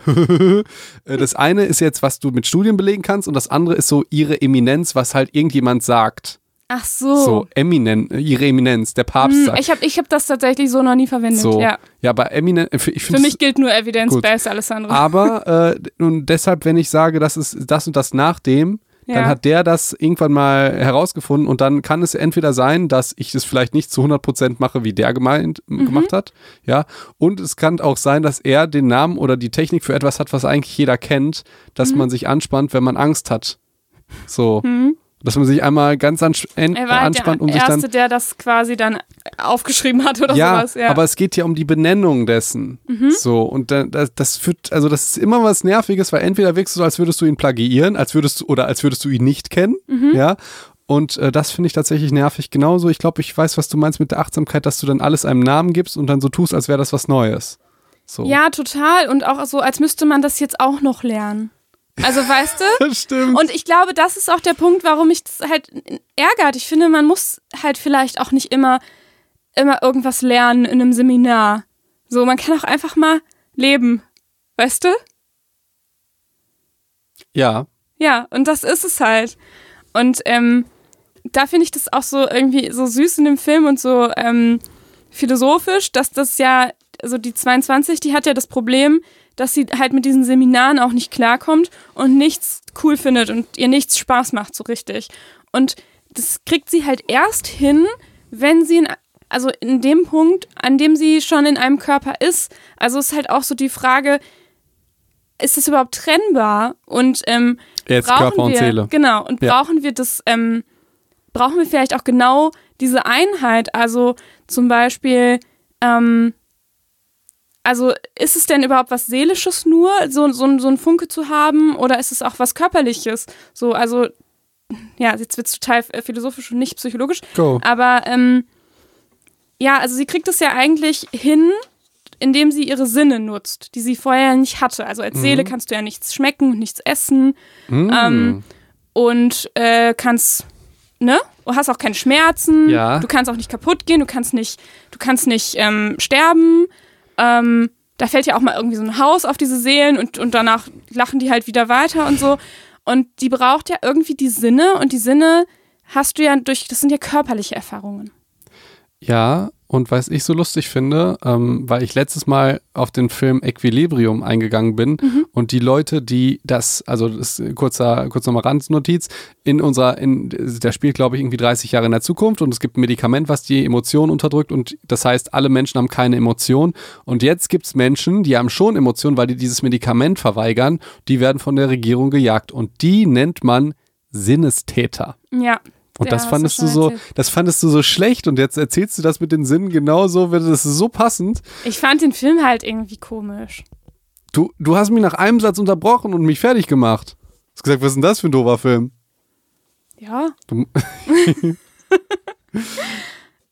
Speaker 1: das eine ist jetzt, was du mit Studien belegen kannst und das andere ist so ihre Eminenz, was halt irgendjemand sagt.
Speaker 2: Ach so.
Speaker 1: So, eminent, äh, ihre Eminenz, der Papst
Speaker 2: Hm,
Speaker 1: sagt.
Speaker 2: ich habe ich hab das tatsächlich so noch nie verwendet.
Speaker 1: so.
Speaker 2: Ja.
Speaker 1: ja, aber eminent, ich
Speaker 2: Für mich gilt nur Evidence-Based, alles andere.
Speaker 1: Aber äh, und deshalb, wenn ich sage, das ist das und das nach dem, dann
Speaker 2: Ja.
Speaker 1: hat der das irgendwann mal herausgefunden und dann kann es entweder sein, dass ich es vielleicht nicht zu 100% mache, wie der gemeint,
Speaker 2: Mhm.
Speaker 1: gemacht hat, ja, und es kann auch sein, dass er den Namen oder die Technik für etwas hat, was eigentlich jeder kennt, dass
Speaker 2: Mhm.
Speaker 1: man sich anspannt, wenn man Angst hat. So. Dass man sich einmal ganz ans en-
Speaker 2: er war
Speaker 1: anspannt
Speaker 2: der
Speaker 1: und sich dann
Speaker 2: Erste, der das quasi dann aufgeschrieben hat oder
Speaker 1: ja,
Speaker 2: sowas. Ja,
Speaker 1: aber es geht ja um die Benennung dessen.
Speaker 2: Mhm.
Speaker 1: So, und da- das, das führt, also das ist immer was Nerviges, weil entweder wirkst du so, als würdest du ihn plagiieren, als würdest du, oder als würdest du ihn nicht kennen,
Speaker 2: Mhm.
Speaker 1: ja. Und äh, das finde ich tatsächlich nervig. Genauso, ich glaube, ich weiß, was du meinst mit der Achtsamkeit, dass du dann alles einem Namen gibst und dann so tust, als wäre das was Neues. So.
Speaker 2: ja, total. Und auch so, als müsste man das jetzt auch noch lernen. Also, weißt du?
Speaker 1: das stimmt.
Speaker 2: Und ich glaube, das ist auch der Punkt, warum mich das halt ärgert. Ich finde, man muss halt vielleicht auch nicht immer, immer irgendwas lernen in einem Seminar. So, man kann auch einfach mal leben. Weißt du?
Speaker 1: ja,
Speaker 2: Ja, und das ist es halt. Und ähm, da finde ich das auch so irgendwie so süß in dem Film und so ähm, philosophisch, dass das ja, also die 22, die hat ja das Problem, dass sie halt mit diesen Seminaren auch nicht klarkommt und nichts cool findet und ihr nichts Spaß macht so richtig. Und das kriegt sie halt erst hin, wenn sie in, also in dem Punkt, an dem sie schon in einem Körper ist. Also ist halt auch so die Frage, ist es überhaupt trennbar? Und ähm,
Speaker 1: jetzt
Speaker 2: brauchen
Speaker 1: Körper und
Speaker 2: wir,
Speaker 1: Seele.
Speaker 2: Genau, und
Speaker 1: Ja.
Speaker 2: brauchen wir das, ähm, brauchen wir vielleicht auch genau diese Einheit? Also zum Beispiel, ähm, also ist es denn überhaupt was Seelisches nur, so, so, so ein Funke zu haben, oder ist es auch was Körperliches? So, also, ja, jetzt wird es total äh, philosophisch und nicht psychologisch,
Speaker 1: Go.
Speaker 2: aber ähm, ja, also sie kriegt es ja eigentlich hin, indem sie ihre Sinne nutzt, die sie vorher nicht hatte. Also als Seele kannst du ja nichts schmecken und nichts essen
Speaker 1: Mm.
Speaker 2: ähm, und äh, kannst, ne? Du hast auch keine Schmerzen.
Speaker 1: Ja.
Speaker 2: Du kannst auch nicht kaputt gehen. Du kannst nicht, du kannst nicht ähm, sterben. Ähm, da fällt ja auch mal irgendwie so ein Haus auf diese Seelen und, und danach lachen die halt wieder weiter und so. Und die braucht ja irgendwie die Sinne und die Sinne hast du ja durch, das sind ja körperliche Erfahrungen.
Speaker 1: Ja, und was ich so lustig finde, ähm, weil ich letztes Mal auf den Film Equilibrium eingegangen bin und die Leute, die das, also das ist kurzer, kurz nochmal Randnotiz, in unserer, in, der spielt glaube ich irgendwie 30 Jahre in der Zukunft und es gibt ein Medikament, was die Emotionen unterdrückt und das heißt, alle Menschen haben keine Emotionen und jetzt gibt es Menschen, die haben schon Emotionen, weil die dieses Medikament verweigern, die werden von der Regierung gejagt und die nennt man Sinnestäter.
Speaker 2: Ja.
Speaker 1: Und
Speaker 2: Ja,
Speaker 1: das
Speaker 2: du
Speaker 1: fandest du
Speaker 2: schon
Speaker 1: so,
Speaker 2: erzählt.
Speaker 1: das fandest du so schlecht und jetzt erzählst du das mit den Sinnen genauso, wird das ist so passend.
Speaker 2: Ich fand den Film halt irgendwie komisch.
Speaker 1: Du, du hast mich nach einem Satz unterbrochen und mich fertig gemacht. Hast gesagt, was ist denn das für ein doofer Film?
Speaker 2: Ja.
Speaker 1: Du,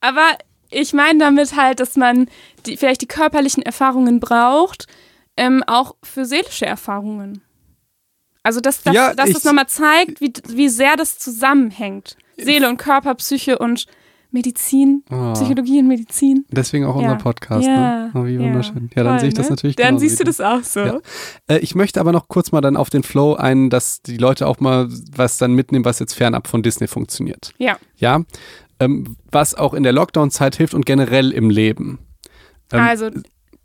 Speaker 2: Aber ich meine damit halt, dass man die, vielleicht die körperlichen Erfahrungen braucht, ähm, auch für seelische Erfahrungen. Also, dass, dass,
Speaker 1: Ja,
Speaker 2: dass das nochmal zeigt, wie, wie sehr das zusammenhängt. Seele und Körper, Psyche und Medizin,
Speaker 1: Ah.
Speaker 2: Psychologie und Medizin.
Speaker 1: deswegen auch
Speaker 2: Ja.
Speaker 1: unser Podcast,
Speaker 2: Ja,
Speaker 1: ne? Oh, wie
Speaker 2: ja.
Speaker 1: wunderschön. Ja, dann
Speaker 2: Toll,
Speaker 1: sehe ich das
Speaker 2: ne?
Speaker 1: natürlich
Speaker 2: Dann siehst du das auch so.
Speaker 1: Ja. Äh, ich möchte aber noch kurz mal dann auf den Flow ein, dass die Leute auch mal was dann mitnehmen, was jetzt fernab von Disney funktioniert.
Speaker 2: Ja.
Speaker 1: Ja, ähm, was auch in der Lockdown-Zeit hilft und generell im Leben. Ähm,
Speaker 2: also,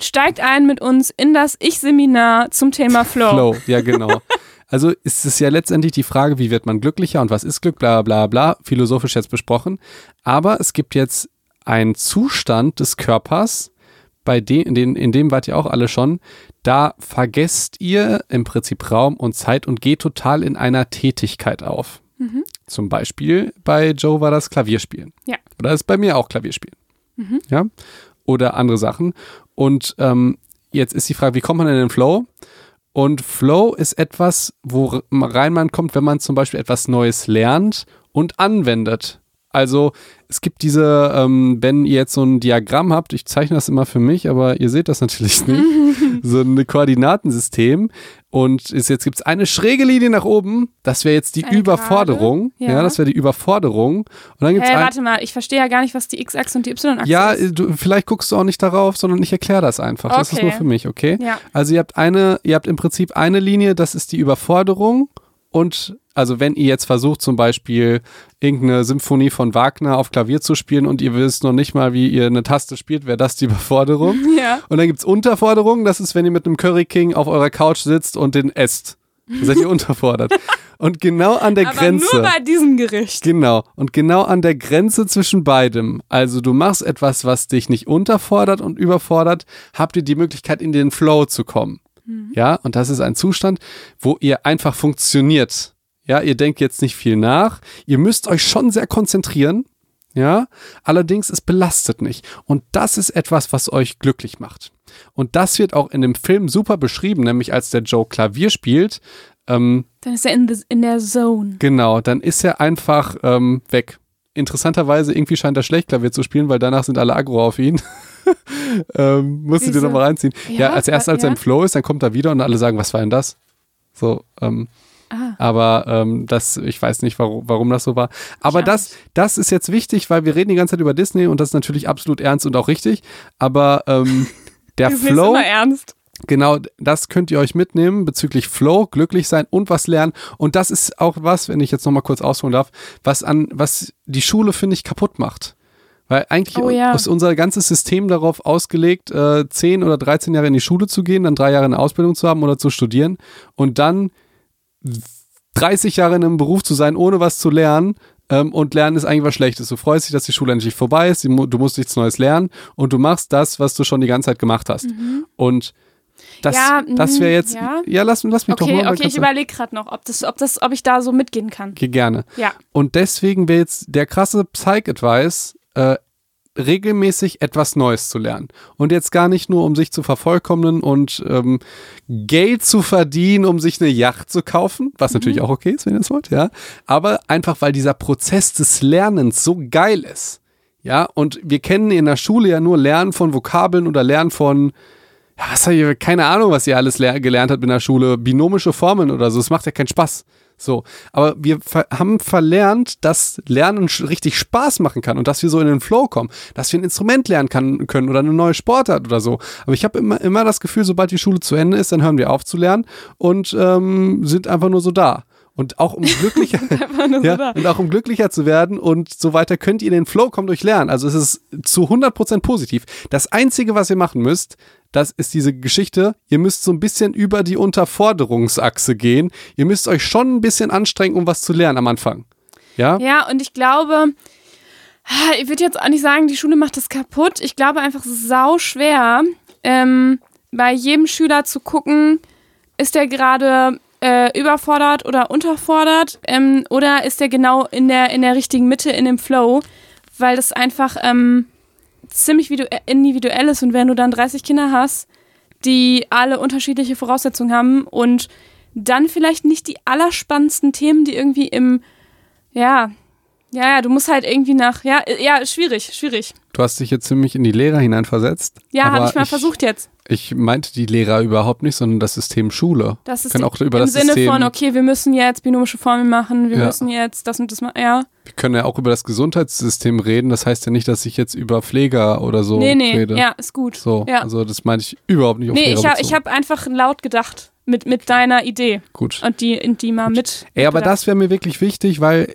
Speaker 2: steigt ein mit uns in das Ich-Seminar zum Thema Flow.
Speaker 1: Flow, ja genau. Also ist es ja letztendlich die Frage, wie wird man glücklicher und was ist Glück, bla bla bla, philosophisch jetzt besprochen. Aber es gibt jetzt einen Zustand des Körpers, bei dem, in, den, in dem wart ihr auch alle schon, da vergesst ihr im Prinzip Raum und Zeit und geht total in einer Tätigkeit auf.
Speaker 2: Mhm.
Speaker 1: Zum Beispiel bei Joe war das Klavierspielen.
Speaker 2: Ja.
Speaker 1: Oder ist bei mir auch Klavierspielen.
Speaker 2: Mhm.
Speaker 1: Ja. Oder andere Sachen. Und ähm, jetzt ist die Frage, wie kommt man in den Flow? Und Flow ist etwas, wo rein man kommt, wenn man zum Beispiel etwas Neues lernt und anwendet. Also es gibt diese, ähm, wenn ihr jetzt so ein Diagramm habt, ich zeichne das immer für mich, aber ihr seht das natürlich nicht, so ein Koordinatensystem und ist, jetzt gibt es eine schräge Linie nach oben, das wäre jetzt die
Speaker 2: Eine
Speaker 1: Überforderung. Ja.
Speaker 2: ja.
Speaker 1: das wäre die Überforderung. Und dann gibt's ein,
Speaker 2: warte mal, ich verstehe ja gar nicht, was die X-Achse und die Y-Achse
Speaker 1: ja,
Speaker 2: ist.
Speaker 1: du, vielleicht guckst du auch nicht darauf, sondern ich erkläre das einfach. Das ist
Speaker 2: Okay.
Speaker 1: nur für mich, okay?
Speaker 2: Ja.
Speaker 1: Also ihr habt eine, ihr habt im Prinzip eine Linie, das ist die Überforderung und also wenn ihr jetzt versucht zum Beispiel irgendeine Symphonie von Wagner auf Klavier zu spielen und ihr wisst noch nicht mal, wie ihr eine Taste spielt, wäre das die Überforderung.
Speaker 2: Ja.
Speaker 1: Und dann gibt's Unterforderung, das ist, wenn ihr mit einem Curry King auf eurer Couch sitzt und den esst. Dann seid ihr unterfordert. Und genau an der
Speaker 2: Aber
Speaker 1: Grenze.
Speaker 2: nur bei diesem Gericht.
Speaker 1: Genau. Und genau an der Grenze zwischen beidem, also du machst etwas, was dich nicht unterfordert und überfordert, habt ihr die Möglichkeit, in den Flow zu kommen. Ja, und das ist ein Zustand, wo ihr einfach funktioniert. Ja, ihr denkt jetzt nicht viel nach. Ihr müsst euch schon sehr konzentrieren. Ja, allerdings es belastet nicht. Und das ist etwas, was euch glücklich macht. Und das wird auch in dem Film super beschrieben, nämlich als der Joe Klavier spielt. Ähm,
Speaker 2: Dann ist er in, the, in der Zone.
Speaker 1: Genau, dann ist er einfach ähm, weg. Interessanterweise, irgendwie scheint er schlecht Klavier zu spielen, weil danach sind alle aggro auf ihn. ähm, musst du dir nochmal reinziehen. Ja,
Speaker 2: Ja,
Speaker 1: als erst als er
Speaker 2: ja.
Speaker 1: im Flow ist, dann kommt er wieder und alle sagen, was war denn das? So, ähm,
Speaker 2: Ah.
Speaker 1: aber ähm, das, ich weiß nicht, warum, warum das so war. Aber das, das ist jetzt wichtig, weil wir reden die ganze Zeit über Disney und das ist natürlich absolut ernst und auch richtig. Aber ähm, der
Speaker 2: ist
Speaker 1: Flow,
Speaker 2: immer ernst.
Speaker 1: Genau, das könnt ihr euch mitnehmen bezüglich Flow, glücklich sein und was lernen. Und das ist auch was, wenn ich jetzt nochmal kurz ausholen darf, was an, was die Schule, finde ich, kaputt macht. Weil eigentlich
Speaker 2: Oh ja.
Speaker 1: ist unser ganzes System darauf ausgelegt, äh, 10 oder 13 Jahre in die Schule zu gehen, dann drei Jahre eine Ausbildung zu haben oder zu studieren und dann 30 Jahre in einem Beruf zu sein, ohne was zu lernen. Ähm, und Lernen ist eigentlich was Schlechtes. Du freust dich, dass die Schule endlich vorbei ist, du musst nichts Neues lernen und du machst das, was du schon die ganze Zeit gemacht hast. Und das,
Speaker 2: Mhm. Ja,
Speaker 1: das wäre
Speaker 2: mm,
Speaker 1: jetzt, ja,
Speaker 2: ja.
Speaker 1: lass, lass mich doch mal.
Speaker 2: Okay, okay, ich überlege gerade noch, ob, das, ob, das, ob ich da so mitgehen kann.
Speaker 1: Geh gerne.
Speaker 2: Ja.
Speaker 1: Und deswegen wäre jetzt der krasse Psych-Advice, äh, regelmäßig etwas Neues zu lernen. Und jetzt gar nicht nur, um sich zu vervollkommnen und ähm, Geld zu verdienen, um sich eine Yacht zu kaufen, was natürlich auch okay ist, wenn ihr das wollt, ja. Aber einfach, weil dieser Prozess des Lernens so geil ist. Ja, und wir kennen in der Schule ja nur Lernen von Vokabeln oder Lernen von, ja, was keine Ahnung, was ihr alles ler- gelernt habt in der Schule, binomische Formeln oder so, es macht ja keinen Spaß. So, aber wir ver haben verlernt, dass Lernen richtig Spaß machen kann und dass wir so in den Flow kommen, dass wir ein Instrument lernen kann, können oder eine neue Sportart oder so. Aber ich habe immer, immer das Gefühl, sobald die Schule zu Ende ist, dann hören wir auf zu lernen und ähm, sind einfach nur so da. Und auch um glücklicher,
Speaker 2: so
Speaker 1: ja, und auch um glücklicher zu werden und so weiter, könnt ihr in den Flow kommen durch Lernen. Also es ist zu 100% positiv. Das Einzige, was ihr machen müsst, das ist diese Geschichte, ihr müsst so ein bisschen über die Unterforderungsachse gehen. Ihr müsst euch schon ein bisschen anstrengen, um was zu lernen am Anfang. Ja?
Speaker 2: Ja, und ich glaube, ah, ich würde jetzt auch nicht sagen, die Schule macht das kaputt. Ich glaube einfach, es ist sau schwer, ähm, bei jedem Schüler zu gucken, ist der gerade äh, überfordert oder unterfordert? Ähm, oder ist der genau in der, in der richtigen Mitte, in dem Flow? Weil das einfach ähm, ziemlich individuell ist und wenn du dann 30 Kinder hast, die alle unterschiedliche Voraussetzungen haben und dann vielleicht nicht die allerspannendsten Themen, die irgendwie im, ja, ja, ja, du musst halt irgendwie nach, ja, ja, schwierig, schwierig.
Speaker 1: Du hast dich jetzt ziemlich in die Lehrer hineinversetzt.
Speaker 2: Ja, habe ich mal ich, versucht jetzt.
Speaker 1: Ich meinte die Lehrer überhaupt nicht, sondern das System Schule.
Speaker 2: Das ist auch über im das Sinne System, von, okay, wir müssen jetzt binomische Formeln machen, wir ja. müssen jetzt das und das machen, ja.
Speaker 1: Wir können ja auch über das Gesundheitssystem reden. Das heißt ja nicht, dass ich jetzt über Pfleger oder so nee, nee, rede.
Speaker 2: Ja, ist gut.
Speaker 1: So,
Speaker 2: ja.
Speaker 1: also das meine ich überhaupt nicht auf
Speaker 2: Nee, ich habe hab einfach laut gedacht mit, mit deiner Idee.
Speaker 1: Gut.
Speaker 2: Und die, die mal Gut. mit.
Speaker 1: Ey, aber das wäre mir wirklich wichtig, weil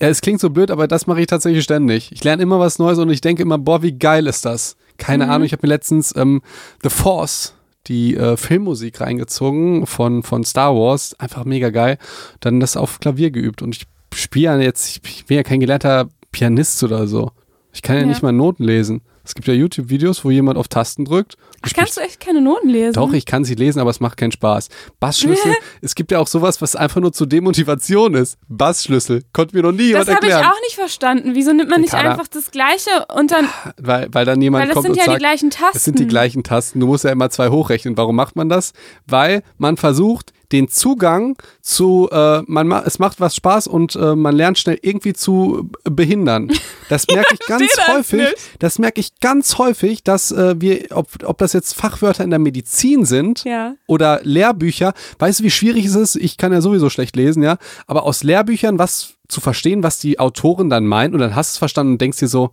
Speaker 1: ja, es klingt so blöd, aber das mache ich tatsächlich ständig. Ich lerne immer was Neues und ich denke immer, boah, wie geil ist das? Keine mhm. Ahnung, ich habe mir letztens ähm, The Force, die äh, Filmmusik reingezogen von, von Star Wars, einfach mega geil. Dann das auf Klavier geübt und ich spiele ja jetzt, ich bin ja kein gelernter Pianist oder so. Ich kann ja, ja. nicht mal Noten lesen. Es gibt ja YouTube-Videos, wo jemand auf Tasten drückt.
Speaker 2: Ach, kannst du echt keine Noten lesen?
Speaker 1: Doch, ich kann sie lesen, aber es macht keinen Spaß. Bassschlüssel, es gibt ja auch sowas, was einfach nur zur Demotivation ist. Bassschlüssel, konnte mir noch nie jemand erklären.
Speaker 2: Das habe ich auch nicht verstanden. Wieso nimmt man nicht einfach das Gleiche und dann...
Speaker 1: Weil, weil dann jemand kommt und sagt... das sind ja die gleichen Tasten. Das sind die gleichen Tasten. Du musst ja immer zwei hochrechnen. Warum macht man das? Weil man versucht, den Zugang zu, äh, man ma es macht was Spaß und äh, man lernt schnell irgendwie zu behindern. Das merke ich ganz häufig. Nicht. Das merke ich ganz häufig, dass äh, wir, ob, ob das jetzt Fachwörter in der Medizin sind
Speaker 2: ja.
Speaker 1: oder Lehrbücher, weißt du, wie schwierig es ist? Ich kann ja sowieso schlecht lesen, ja, aber aus Lehrbüchern was zu verstehen, was die Autoren dann meinen und dann hast du es verstanden und denkst dir so,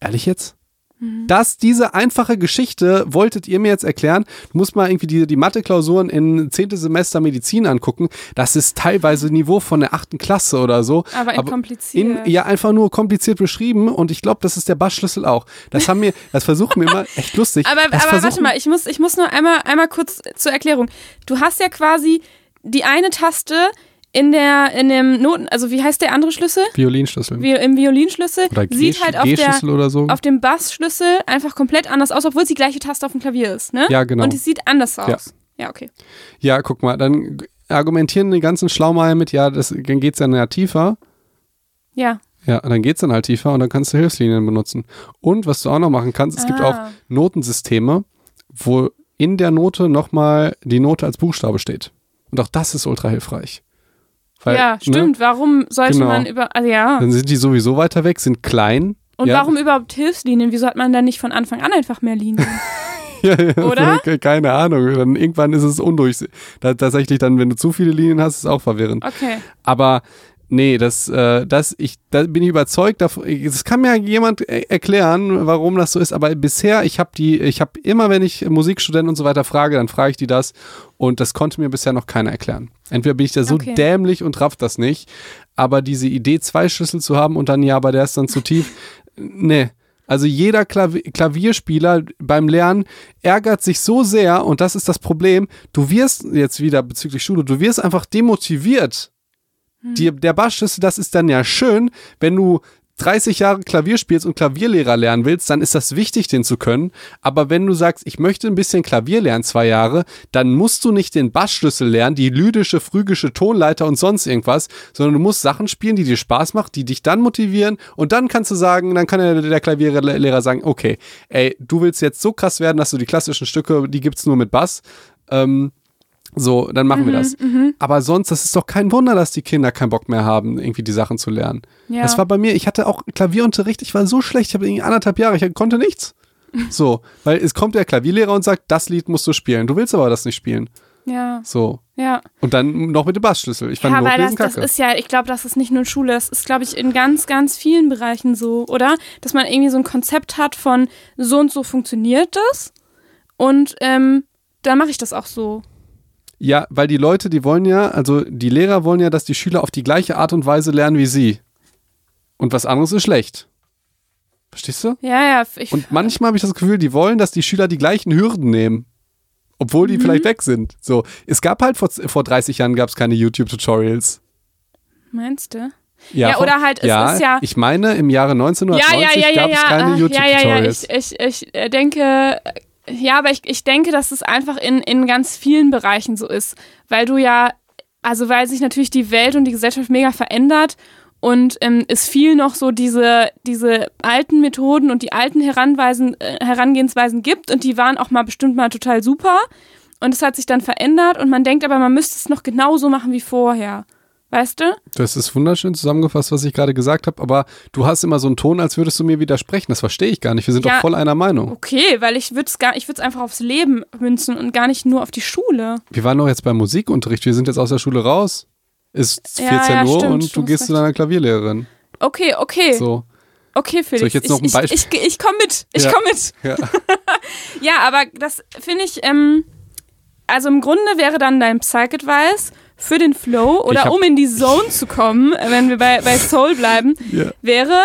Speaker 1: ehrlich jetzt? Mhm. Dass diese einfache Geschichte wolltet ihr mir jetzt erklären. Du musst mal irgendwie die, die Mathe-Klausuren in 10. Semester Medizin angucken. Das ist teilweise Niveau von der 8. Klasse oder so.
Speaker 2: Aber, kompliziert.
Speaker 1: In, ja, einfach nur kompliziert beschrieben und ich glaube, das ist der Bassschlüssel auch. Das haben wir, das versuchen wir immer echt lustig.
Speaker 2: Aber, aber warte mal, ich muss, ich muss nur einmal, einmal kurz zur Erklärung. Du hast ja quasi die eine Taste in der in dem Noten, also wie heißt der andere Schlüssel?
Speaker 1: Violinschlüssel.
Speaker 2: Vi Im Violinschlüssel
Speaker 1: oder
Speaker 2: sieht halt auf der
Speaker 1: so.
Speaker 2: auf dem Bassschlüssel einfach komplett anders aus, obwohl es die gleiche Taste auf dem Klavier ist, ne?
Speaker 1: Ja, genau.
Speaker 2: Und es sieht anders aus. Ja, ja okay.
Speaker 1: Ja, guck mal, dann argumentieren die ganzen Schlaumeier mit, ja, das, dann geht's dann ja tiefer.
Speaker 2: Ja.
Speaker 1: Ja, dann geht's dann halt tiefer und dann kannst du Hilfslinien benutzen. Und was du auch noch machen kannst, es ah. gibt auch Notensysteme, wo in der Note nochmal die Note als Buchstabe steht. Und auch das ist ultra hilfreich.
Speaker 2: Weil, ja, ne? stimmt. Ne? Warum sollte genau. man über. Also ja.
Speaker 1: Dann sind die sowieso weiter weg, sind klein.
Speaker 2: Und ja. warum überhaupt Hilfslinien? Wieso hat man dann nicht von Anfang an einfach mehr Linien?
Speaker 1: ja, ja, Oder? Keine Ahnung. Dann irgendwann ist es undurchsichtig. tatsächlich dann, wenn du zu viele Linien hast, ist es auch verwirrend.
Speaker 2: Okay.
Speaker 1: Aber Nee, das, äh, das, ich, da bin ich überzeugt davon. Es kann mir jemand erklären, warum das so ist, aber bisher, ich habe die, ich habe immer, wenn ich Musikstudenten und so weiter frage, dann frage ich die das und das konnte mir bisher noch keiner erklären. Entweder bin ich da so okay. dämlich und raff das nicht, aber diese Idee, zwei Schlüssel zu haben und dann ja, aber der ist dann zu tief, nee. Also jeder Klavi Klavierspieler beim Lernen ärgert sich so sehr und das ist das Problem. Du wirst jetzt wieder bezüglich Schule, du wirst einfach demotiviert die, der Bassschlüssel, das ist dann ja schön, wenn du 30 Jahre Klavier spielst und Klavierlehrer lernen willst, dann ist das wichtig, den zu können. Aber wenn du sagst, ich möchte ein bisschen Klavier lernen, zwei Jahre, dann musst du nicht den Bassschlüssel lernen, die lydische, phrygische Tonleiter und sonst irgendwas, sondern du musst Sachen spielen, die dir Spaß machen, die dich dann motivieren und dann kannst du sagen, dann kann der, der Klavierlehrer sagen, okay, ey, du willst jetzt so krass werden, dass du die klassischen Stücke, die gibt's nur mit Bass. Ähm, so, dann machen mhm, wir das. Mhm. Aber sonst, das ist doch kein Wunder, dass die Kinder keinen Bock mehr haben, irgendwie die Sachen zu lernen. Ja. Das war bei mir, ich hatte auch Klavierunterricht, ich war so schlecht, ich habe irgendwie anderthalb Jahre, ich konnte nichts. So, weil es kommt der Klavierlehrer und sagt, das Lied musst du spielen. Du willst aber das nicht spielen.
Speaker 2: Ja.
Speaker 1: So.
Speaker 2: Ja.
Speaker 1: Und dann noch mit dem Bassschlüssel. Ich fand
Speaker 2: ja, weil das, das ist ja, ich glaube, das ist nicht nur in Schule, das ist, glaube ich, in ganz, ganz vielen Bereichen so, oder? Dass man irgendwie so ein Konzept hat von so und so funktioniert das und ähm, da mache ich das auch so.
Speaker 1: Ja, weil die Leute, die wollen ja, also die Lehrer wollen ja, dass die Schüler auf die gleiche Art und Weise lernen wie sie. Und was anderes ist schlecht. Verstehst du?
Speaker 2: Ja, ja.
Speaker 1: Ich und manchmal habe ich das Gefühl, die wollen, dass die Schüler die gleichen Hürden nehmen. Obwohl die mhm. vielleicht weg sind. So, es gab halt vor, vor 30 Jahren gab es keine YouTube-Tutorials.
Speaker 2: Meinst du?
Speaker 1: Ja,
Speaker 2: ja, oder halt, es
Speaker 1: ja,
Speaker 2: ist ja.
Speaker 1: Ich meine, im Jahre 1990
Speaker 2: ja, ja, ja,
Speaker 1: gab es keine YouTube-Tutorials.
Speaker 2: Ja, ja, ja, ich, ich, ich denke, Ja, aber ich, ich denke, dass es einfach in, in ganz vielen Bereichen so ist, weil du ja, also weil sich natürlich die Welt und die Gesellschaft mega verändert und ähm, es viel noch so diese, diese alten Methoden und die alten Heranweisen, äh, Herangehensweisen gibt und die waren auch mal bestimmt mal total super und es hat sich dann verändert und man denkt aber, man müsste es noch genauso machen wie vorher. Weißt du?
Speaker 1: Das ist wunderschön zusammengefasst, was ich gerade gesagt habe, aber du hast immer so einen Ton, als würdest du mir widersprechen. Das verstehe ich gar nicht. Wir sind
Speaker 2: Ja.
Speaker 1: doch voll einer Meinung.
Speaker 2: Okay, weil ich würde es gar, ich würde es einfach aufs Leben münzen und gar nicht nur auf die Schule.
Speaker 1: Wir waren doch jetzt beim Musikunterricht. Wir sind jetzt aus der Schule raus. Ist
Speaker 2: Ja,
Speaker 1: 14
Speaker 2: ja,
Speaker 1: Uhr
Speaker 2: stimmt,
Speaker 1: und
Speaker 2: du
Speaker 1: gehst zu
Speaker 2: recht.
Speaker 1: deiner Klavierlehrerin.
Speaker 2: Okay, okay.
Speaker 1: So.
Speaker 2: Okay, Felix.
Speaker 1: Soll ich jetzt noch ein Beispiel-
Speaker 2: Ich, ich, ich komme mit. Ich
Speaker 1: Ja.
Speaker 2: komme mit.
Speaker 1: Ja.
Speaker 2: Ja, aber das finde ich, ähm, also im Grunde wäre dann dein Psych-Advice für den Flow oder um in die Zone zu kommen, wenn wir bei, bei Soul bleiben,
Speaker 1: Ja.
Speaker 2: wäre,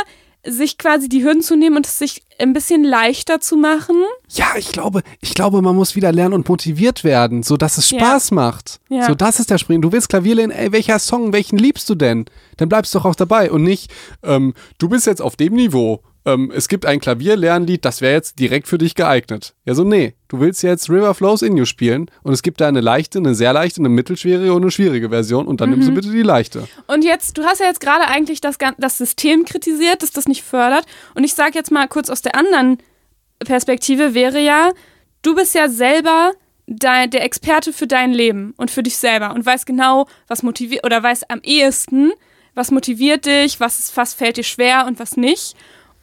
Speaker 2: sich quasi die Hürden zu nehmen und es sich ein bisschen leichter zu machen.
Speaker 1: Ja, ich glaube, ich glaube, man muss wieder lernen und motiviert werden, so dass es
Speaker 2: Ja.
Speaker 1: Spaß macht.
Speaker 2: Ja.
Speaker 1: So, das ist der Springen. Du willst Klavier lernen, ey, welcher Song, welchen liebst du denn? Dann bleibst du doch auch dabei und nicht, ähm, du bist jetzt auf dem Niveau. Ähm, es gibt ein Klavierlernlied, das wäre jetzt direkt für dich geeignet. Ja, so, nee. Du willst jetzt River Flows in You spielen und es gibt da eine leichte, eine sehr leichte, eine mittelschwere und eine schwierige Version und dann nimmst
Speaker 2: Mhm.
Speaker 1: du bitte die leichte.
Speaker 2: Und jetzt, du hast ja jetzt gerade eigentlich das, das System kritisiert, dass das nicht fördert. Und ich sage jetzt mal kurz aus der anderen Perspektive wäre ja, du bist ja selber dein, der Experte für dein Leben und für dich selber und weißt genau, was motiviert oder weißt am ehesten, was motiviert dich, was, ist, was fällt dir schwer und was nicht.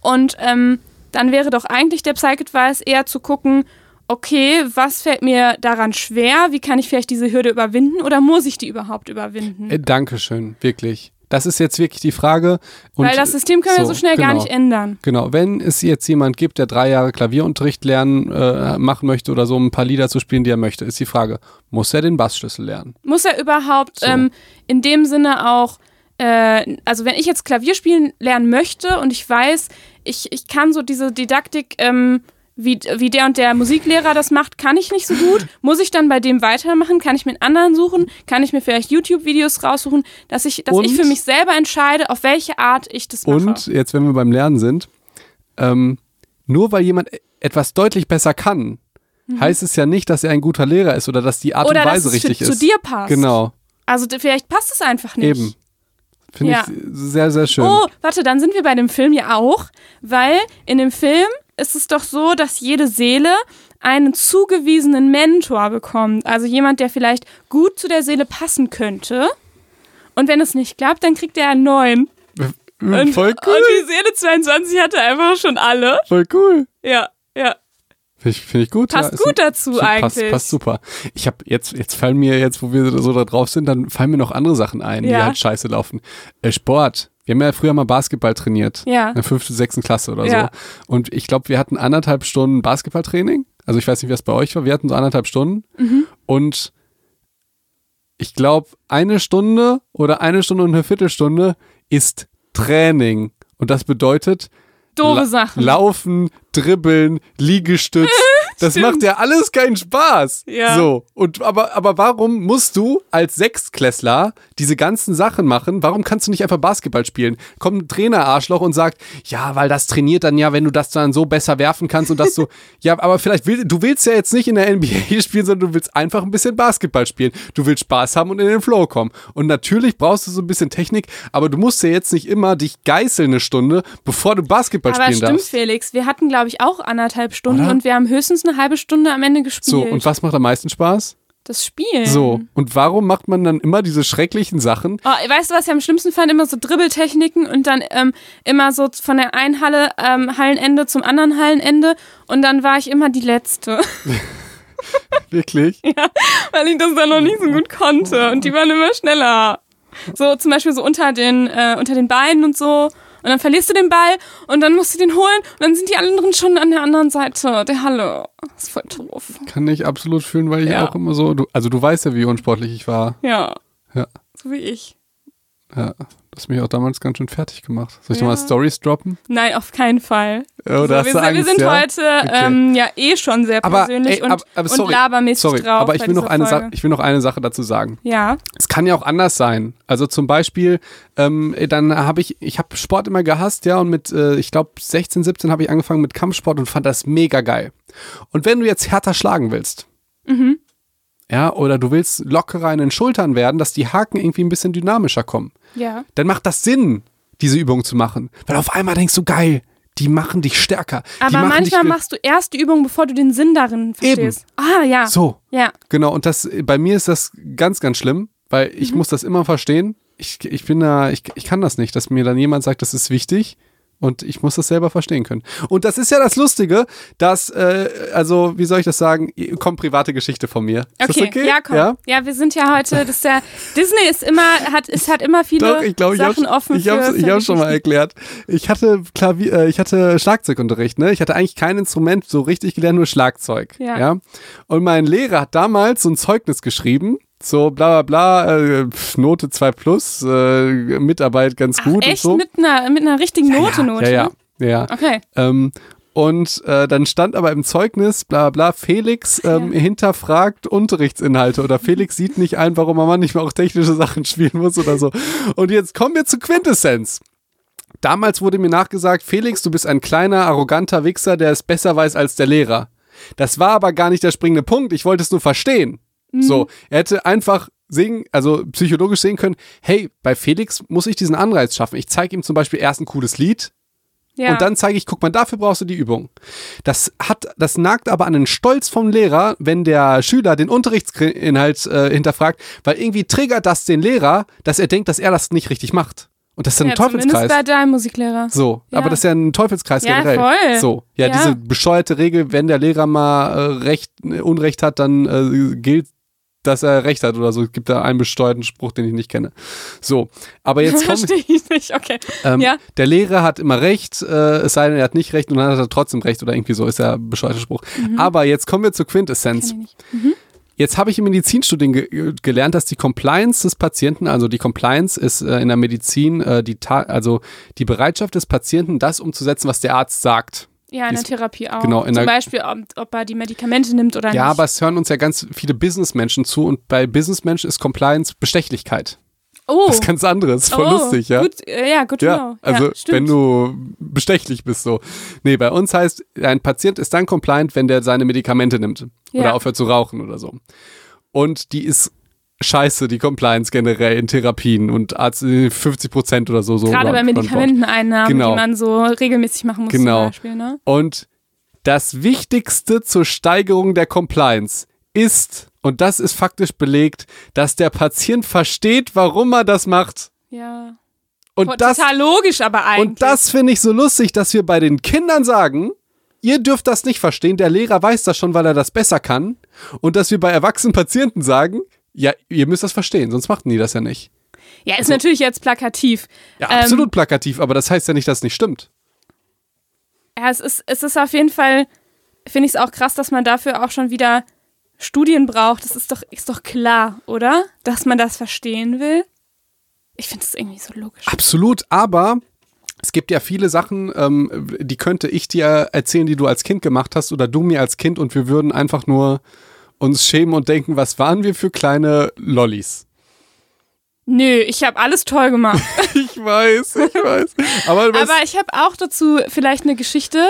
Speaker 2: Und ähm, dann wäre doch eigentlich der Psych-Advice eher zu gucken, okay, was fällt mir daran schwer? Wie kann ich vielleicht diese Hürde überwinden oder muss ich die überhaupt überwinden?
Speaker 1: Äh, Dankeschön, wirklich. Das ist jetzt wirklich die Frage. Und
Speaker 2: Weil das System können wir so schnell gar
Speaker 1: genau.
Speaker 2: nicht ändern.
Speaker 1: Genau, wenn es jetzt jemand gibt, der drei Jahre Klavierunterricht lernen, äh, machen möchte oder so, um ein paar Lieder zu spielen, die er möchte, ist die Frage, muss er den Bassschlüssel lernen?
Speaker 2: Muss er überhaupt
Speaker 1: So.
Speaker 2: ähm, in dem Sinne auch, äh, also wenn ich jetzt Klavier spielen lernen möchte und ich weiß, ich, ich kann so diese Didaktik, ähm, wie, wie der und der Musiklehrer das macht, kann ich nicht so gut. Muss ich dann bei dem weitermachen? Kann ich mir einen anderen suchen? Kann ich mir vielleicht YouTube-Videos raussuchen, dass ich, dass
Speaker 1: Und-
Speaker 2: ich für mich selber entscheide, auf welche Art ich das mache?
Speaker 1: Und jetzt, wenn wir beim Lernen sind, ähm, nur weil jemand e- etwas deutlich besser kann, heißt es ja nicht, dass er ein guter Lehrer ist oder dass die Art
Speaker 2: Mhm. Oder
Speaker 1: und
Speaker 2: dass
Speaker 1: Weise
Speaker 2: es
Speaker 1: richtig ist.
Speaker 2: zu dir passt.
Speaker 1: Genau,
Speaker 2: Also vielleicht passt es einfach nicht.
Speaker 1: eben. Finde
Speaker 2: Ja.
Speaker 1: ich sehr, sehr schön.
Speaker 2: Oh, warte, dann sind wir bei dem Film ja auch, weil in dem Film ist es doch so, dass jede Seele einen zugewiesenen Mentor bekommt. Also jemand, der vielleicht gut zu der Seele passen könnte. Und wenn es nicht klappt, dann kriegt er einen neuen. Und,
Speaker 1: voll
Speaker 2: und
Speaker 1: cool,
Speaker 2: die Seele 22 hatte einfach schon alle.
Speaker 1: voll cool.
Speaker 2: Ja.
Speaker 1: Finde ich, find ich gut.
Speaker 2: Passt
Speaker 1: ja,
Speaker 2: gut dazu
Speaker 1: Passt,
Speaker 2: eigentlich.
Speaker 1: passt super. Ich habe jetzt, jetzt fallen mir jetzt, wo wir so da drauf sind, dann fallen mir noch andere Sachen ein, die
Speaker 2: Ja.
Speaker 1: halt scheiße laufen. Äh, Sport. Wir haben ja früher mal Basketball trainiert.
Speaker 2: Ja.
Speaker 1: In der fünften, sechsten Klasse oder
Speaker 2: Ja.
Speaker 1: so. Und ich glaube, wir hatten anderthalb Stunden Basketballtraining. Also ich weiß nicht, wie das bei euch war. Wir hatten so anderthalb Stunden.
Speaker 2: Mhm.
Speaker 1: Und ich glaube, eine Stunde oder eine Stunde und eine Viertelstunde ist Training. Und das bedeutet,
Speaker 2: Doofe Sachen.
Speaker 1: Laufen, dribbeln, Liegestütz. Das
Speaker 2: Stimmt.
Speaker 1: macht ja alles keinen Spaß.
Speaker 2: Ja.
Speaker 1: So. Und aber, aber warum musst du als Sechstklässler diese ganzen Sachen machen? Warum kannst du nicht einfach Basketball spielen? Kommt ein Trainer-Arschloch und sagt, ja, weil das trainiert dann ja, wenn du das dann so besser werfen kannst und das so. ja, aber vielleicht will, du willst ja jetzt nicht in der NBA spielen, sondern du willst einfach ein bisschen Basketball spielen. Du willst Spaß haben und in den Flow kommen. Und natürlich brauchst du so ein bisschen Technik, aber du musst ja jetzt nicht immer dich geißeln eine Stunde, bevor du Basketball
Speaker 2: Aber
Speaker 1: spielen
Speaker 2: stimmt,
Speaker 1: darfst.
Speaker 2: Felix. Wir hatten, glaube ich, auch anderthalb Stunden
Speaker 1: Oder?
Speaker 2: und wir haben höchstens eine halbe Stunde am Ende gespielt.
Speaker 1: So, und was macht am meisten Spaß?
Speaker 2: das Spiel.
Speaker 1: So, und warum macht man dann immer diese schrecklichen Sachen?
Speaker 2: Oh, weißt du, was ich am schlimmsten fand? Immer so Dribbeltechniken und dann ähm, immer so von der einen Halle, ähm, Hallenende zum anderen Hallenende und dann war ich immer die Letzte,
Speaker 1: Wirklich?
Speaker 2: weil ich das dann noch nicht so gut konnte und die waren immer schneller. So zum Beispiel so unter den, äh, unter den Beinen und so und dann verlierst du den Ball und dann musst du den holen und dann sind die anderen schon an der anderen Seite der Halle. Das ist voll doof.
Speaker 1: Kann ich absolut fühlen, weil ich
Speaker 2: Ja.
Speaker 1: auch immer so, du, also du weißt ja, wie unsportlich ich war.
Speaker 2: Ja,
Speaker 1: Ja.
Speaker 2: so wie ich.
Speaker 1: Ja, du hast mich auch damals ganz schön fertig gemacht. Soll ich
Speaker 2: Ja.
Speaker 1: nochmal Stories droppen?
Speaker 2: Nein, auf keinen Fall.
Speaker 1: Oder
Speaker 2: so, wir,
Speaker 1: hast du
Speaker 2: sind, wir
Speaker 1: Angst,
Speaker 2: sind
Speaker 1: ja?
Speaker 2: heute
Speaker 1: Okay.
Speaker 2: ähm, ja eh schon sehr
Speaker 1: Aber,
Speaker 2: persönlich
Speaker 1: ey,
Speaker 2: und,
Speaker 1: aber, aber
Speaker 2: und
Speaker 1: sorry,
Speaker 2: labermäßig
Speaker 1: sorry,
Speaker 2: drauf.
Speaker 1: aber ich will, noch eine Sa ich will noch eine Sache dazu sagen.
Speaker 2: Ja,
Speaker 1: Es kann ja auch anders sein. Also zum Beispiel, ähm, dann habe ich, ich habe Sport immer gehasst, ja, und mit, äh, ich glaube, 16, 17 habe ich angefangen mit Kampfsport und fand das mega geil. Und wenn du jetzt härter schlagen willst,
Speaker 2: Mhm.
Speaker 1: Ja, oder du willst lockerer in den Schultern werden, dass die Haken irgendwie ein bisschen dynamischer kommen,
Speaker 2: ja.
Speaker 1: dann macht das Sinn, diese Übung zu machen. Weil auf einmal denkst du, geil, die machen dich stärker.
Speaker 2: Aber manchmal machst du erst die Übung, bevor du den Sinn darin verstehst. Ah, ja.
Speaker 1: So,
Speaker 2: Ja.
Speaker 1: Genau, und das bei mir ist das ganz, ganz schlimm, weil ich
Speaker 2: Mhm.
Speaker 1: muss das immer verstehen. Ich, ich bin da, ich, ich kann das nicht, dass mir dann jemand sagt, das ist wichtig und ich muss das selber verstehen können. Und das ist ja das Lustige, dass, äh, also, wie soll ich das sagen, kommt private Geschichte von mir.
Speaker 2: Okay,
Speaker 1: okay?
Speaker 2: ja, komm. Ja? wir sind ja heute, das ist ja, Disney ist immer, hat, es hat immer viele
Speaker 1: Doch, ich glaube, ich
Speaker 2: Sachen
Speaker 1: habe
Speaker 2: offen
Speaker 1: ich
Speaker 2: für
Speaker 1: hab's schon mal erklärt. Ich hatte Klavier, äh, ich hatte Schlagzeugunterricht, ne? Ich hatte eigentlich kein Instrument so richtig gelernt, nur Schlagzeug.
Speaker 2: Ja.
Speaker 1: Und mein Lehrer hat damals so ein Zeugnis geschrieben, so bla bla bla, äh, Note 2 plus, äh, Mitarbeit ganz
Speaker 2: Ach,
Speaker 1: gut
Speaker 2: echt?
Speaker 1: und so.
Speaker 2: Mit einer, mit einer richtigen Note,
Speaker 1: ja,
Speaker 2: Note?
Speaker 1: ja, ja, ja, ja.
Speaker 2: Okay.
Speaker 1: Ähm, und äh, dann stand aber im Zeugnis, bla bla, Felix ähm,
Speaker 2: Ja.
Speaker 1: hinterfragt Unterrichtsinhalte oder Felix sieht nicht ein, warum man manchmal auch technische Sachen spielen muss oder so. Und jetzt kommen wir zu Quintessenz. Damals wurde mir nachgesagt, Felix, du bist ein kleiner, arroganter Wichser, der es besser weiß als der Lehrer. Das war aber gar nicht der springende Punkt, ich wollte es nur verstehen. So, er hätte einfach sehen, also psychologisch sehen können, hey, bei Felix muss ich diesen Anreiz schaffen. Ich zeige ihm zum Beispiel erst ein cooles Lied,
Speaker 2: Ja.
Speaker 1: und dann zeige ich, guck mal, dafür brauchst du die Übung. Das hat, das nagt aber an den Stolz vom Lehrer, wenn der Schüler den Unterrichtsinhalt äh, hinterfragt, weil irgendwie triggert das den Lehrer, dass er denkt, dass er das nicht richtig macht. Und das ist dann
Speaker 2: ja,
Speaker 1: ein Teufelskreis.
Speaker 2: Zumindest bei deinem Musiklehrer.
Speaker 1: So,
Speaker 2: Ja.
Speaker 1: aber das ist ja ein Teufelskreis
Speaker 2: Ja,
Speaker 1: generell.
Speaker 2: voll.
Speaker 1: So, ja,
Speaker 2: Ja.
Speaker 1: diese bescheuerte Regel, wenn der Lehrer mal äh, Recht, äh, Unrecht hat, dann äh, gilt, dass er Recht hat oder so. Es gibt da einen besteuerten Spruch, den ich nicht kenne. So, aber jetzt kommen
Speaker 2: Verstehe ich nicht, okay.
Speaker 1: ähm,
Speaker 2: Ja.
Speaker 1: Der Lehrer hat immer recht, äh, es sei denn, er hat nicht recht und dann hat er trotzdem recht oder irgendwie so ist der bescheuerte Spruch. Aber jetzt kommen wir zur Quintessenz.
Speaker 2: Nicht.
Speaker 1: Jetzt habe ich im Medizinstudien ge gelernt, dass die Compliance des Patienten, also die Compliance ist äh, in der Medizin äh, die Ta also die Bereitschaft des Patienten, das umzusetzen, was der Arzt sagt.
Speaker 2: Ja, in der Therapie auch.
Speaker 1: genau,
Speaker 2: Zum Beispiel, ob, ob er die Medikamente nimmt oder
Speaker 1: Ja,
Speaker 2: nicht.
Speaker 1: aber es hören uns ja ganz viele Businessmenschen zu und bei Businessmenschen ist Compliance Bestechlichkeit.
Speaker 2: oh,
Speaker 1: Das ist ganz anderes, voll
Speaker 2: oh,
Speaker 1: lustig, ja.
Speaker 2: Gut, äh, ja, gut
Speaker 1: Ja,
Speaker 2: know.
Speaker 1: also
Speaker 2: ja,
Speaker 1: wenn du bestechlich bist so. Nee, bei uns heißt, ein Patient ist dann compliant, wenn der seine Medikamente nimmt
Speaker 2: Ja.
Speaker 1: oder aufhört zu rauchen oder so. Und die ist scheiße, die Compliance generell in Therapien und Arzt 50 Prozent oder so. so
Speaker 2: Gerade bei. Medikamenteneinnahmen,
Speaker 1: Genau.
Speaker 2: die man so regelmäßig machen muss
Speaker 1: Genau.
Speaker 2: zum Beispiel, ne?
Speaker 1: Und das Wichtigste zur Steigerung der Compliance ist, und das ist faktisch belegt, dass der Patient versteht, warum er das macht.
Speaker 2: Ja.
Speaker 1: Und
Speaker 2: Voll-
Speaker 1: das
Speaker 2: Total logisch, aber eigentlich.
Speaker 1: Und das finde ich so lustig, dass wir bei den Kindern sagen, ihr dürft das nicht verstehen, der Lehrer weiß das schon, weil er das besser kann. Und dass wir bei erwachsenen Patienten sagen, ja, ihr müsst das verstehen, sonst machten die das ja nicht.
Speaker 2: ja, ist natürlich jetzt plakativ.
Speaker 1: Ja,
Speaker 2: Ähm,
Speaker 1: absolut plakativ, aber das heißt ja nicht, dass es nicht stimmt.
Speaker 2: Ja, es ist, es ist auf jeden Fall, finde ich es auch krass, dass man dafür auch schon wieder Studien braucht. Das ist doch, ist doch klar, oder? Dass man das verstehen will. Ich finde es irgendwie so logisch.
Speaker 1: Absolut, aber es gibt ja viele Sachen, ähm, die könnte ich dir erzählen, die du als Kind gemacht hast oder du mir als Kind und wir würden einfach nur uns schämen und denken, was waren wir für kleine Lollis.
Speaker 2: Nö, ich habe alles toll gemacht.
Speaker 1: Ich weiß, ich weiß. Aber,
Speaker 2: Aber ich habe auch dazu vielleicht eine Geschichte,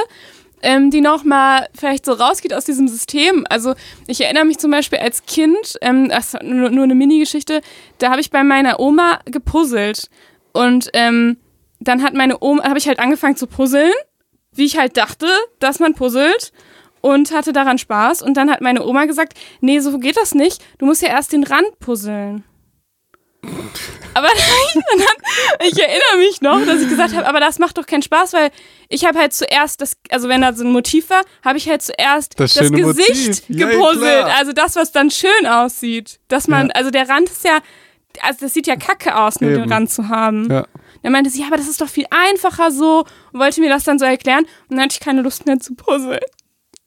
Speaker 2: ähm, die nochmal vielleicht so rausgeht aus diesem System. Also ich erinnere mich zum Beispiel als Kind, ähm, das ist nur, nur eine Mini-Geschichte, da habe ich bei meiner Oma gepuzzelt. Und ähm, dann hat meine Oma, habe ich halt angefangen zu puzzeln, wie ich halt dachte, dass man puzzelt. Und hatte daran Spaß. Und dann hat meine Oma gesagt, nee, so geht das nicht. Du musst ja erst den Rand puzzeln. Aber dann, ich erinnere mich noch, dass ich gesagt habe, aber das macht doch keinen Spaß, weil ich habe halt zuerst das, also wenn da so ein Motiv war, habe ich halt zuerst
Speaker 1: Das
Speaker 2: das, Gesicht
Speaker 1: Motiv. Ja,
Speaker 2: gepuzzelt.
Speaker 1: klar.
Speaker 2: also das, was dann schön aussieht. Dass man,
Speaker 1: Ja.
Speaker 2: also der Rand ist ja, also das sieht ja kacke aus, nur den
Speaker 1: Eben.
Speaker 2: Rand zu haben.
Speaker 1: ja.
Speaker 2: Dann meinte sie, ja, aber das ist doch viel einfacher so und wollte mir das dann so erklären und dann hatte ich keine Lust mehr zu puzzeln.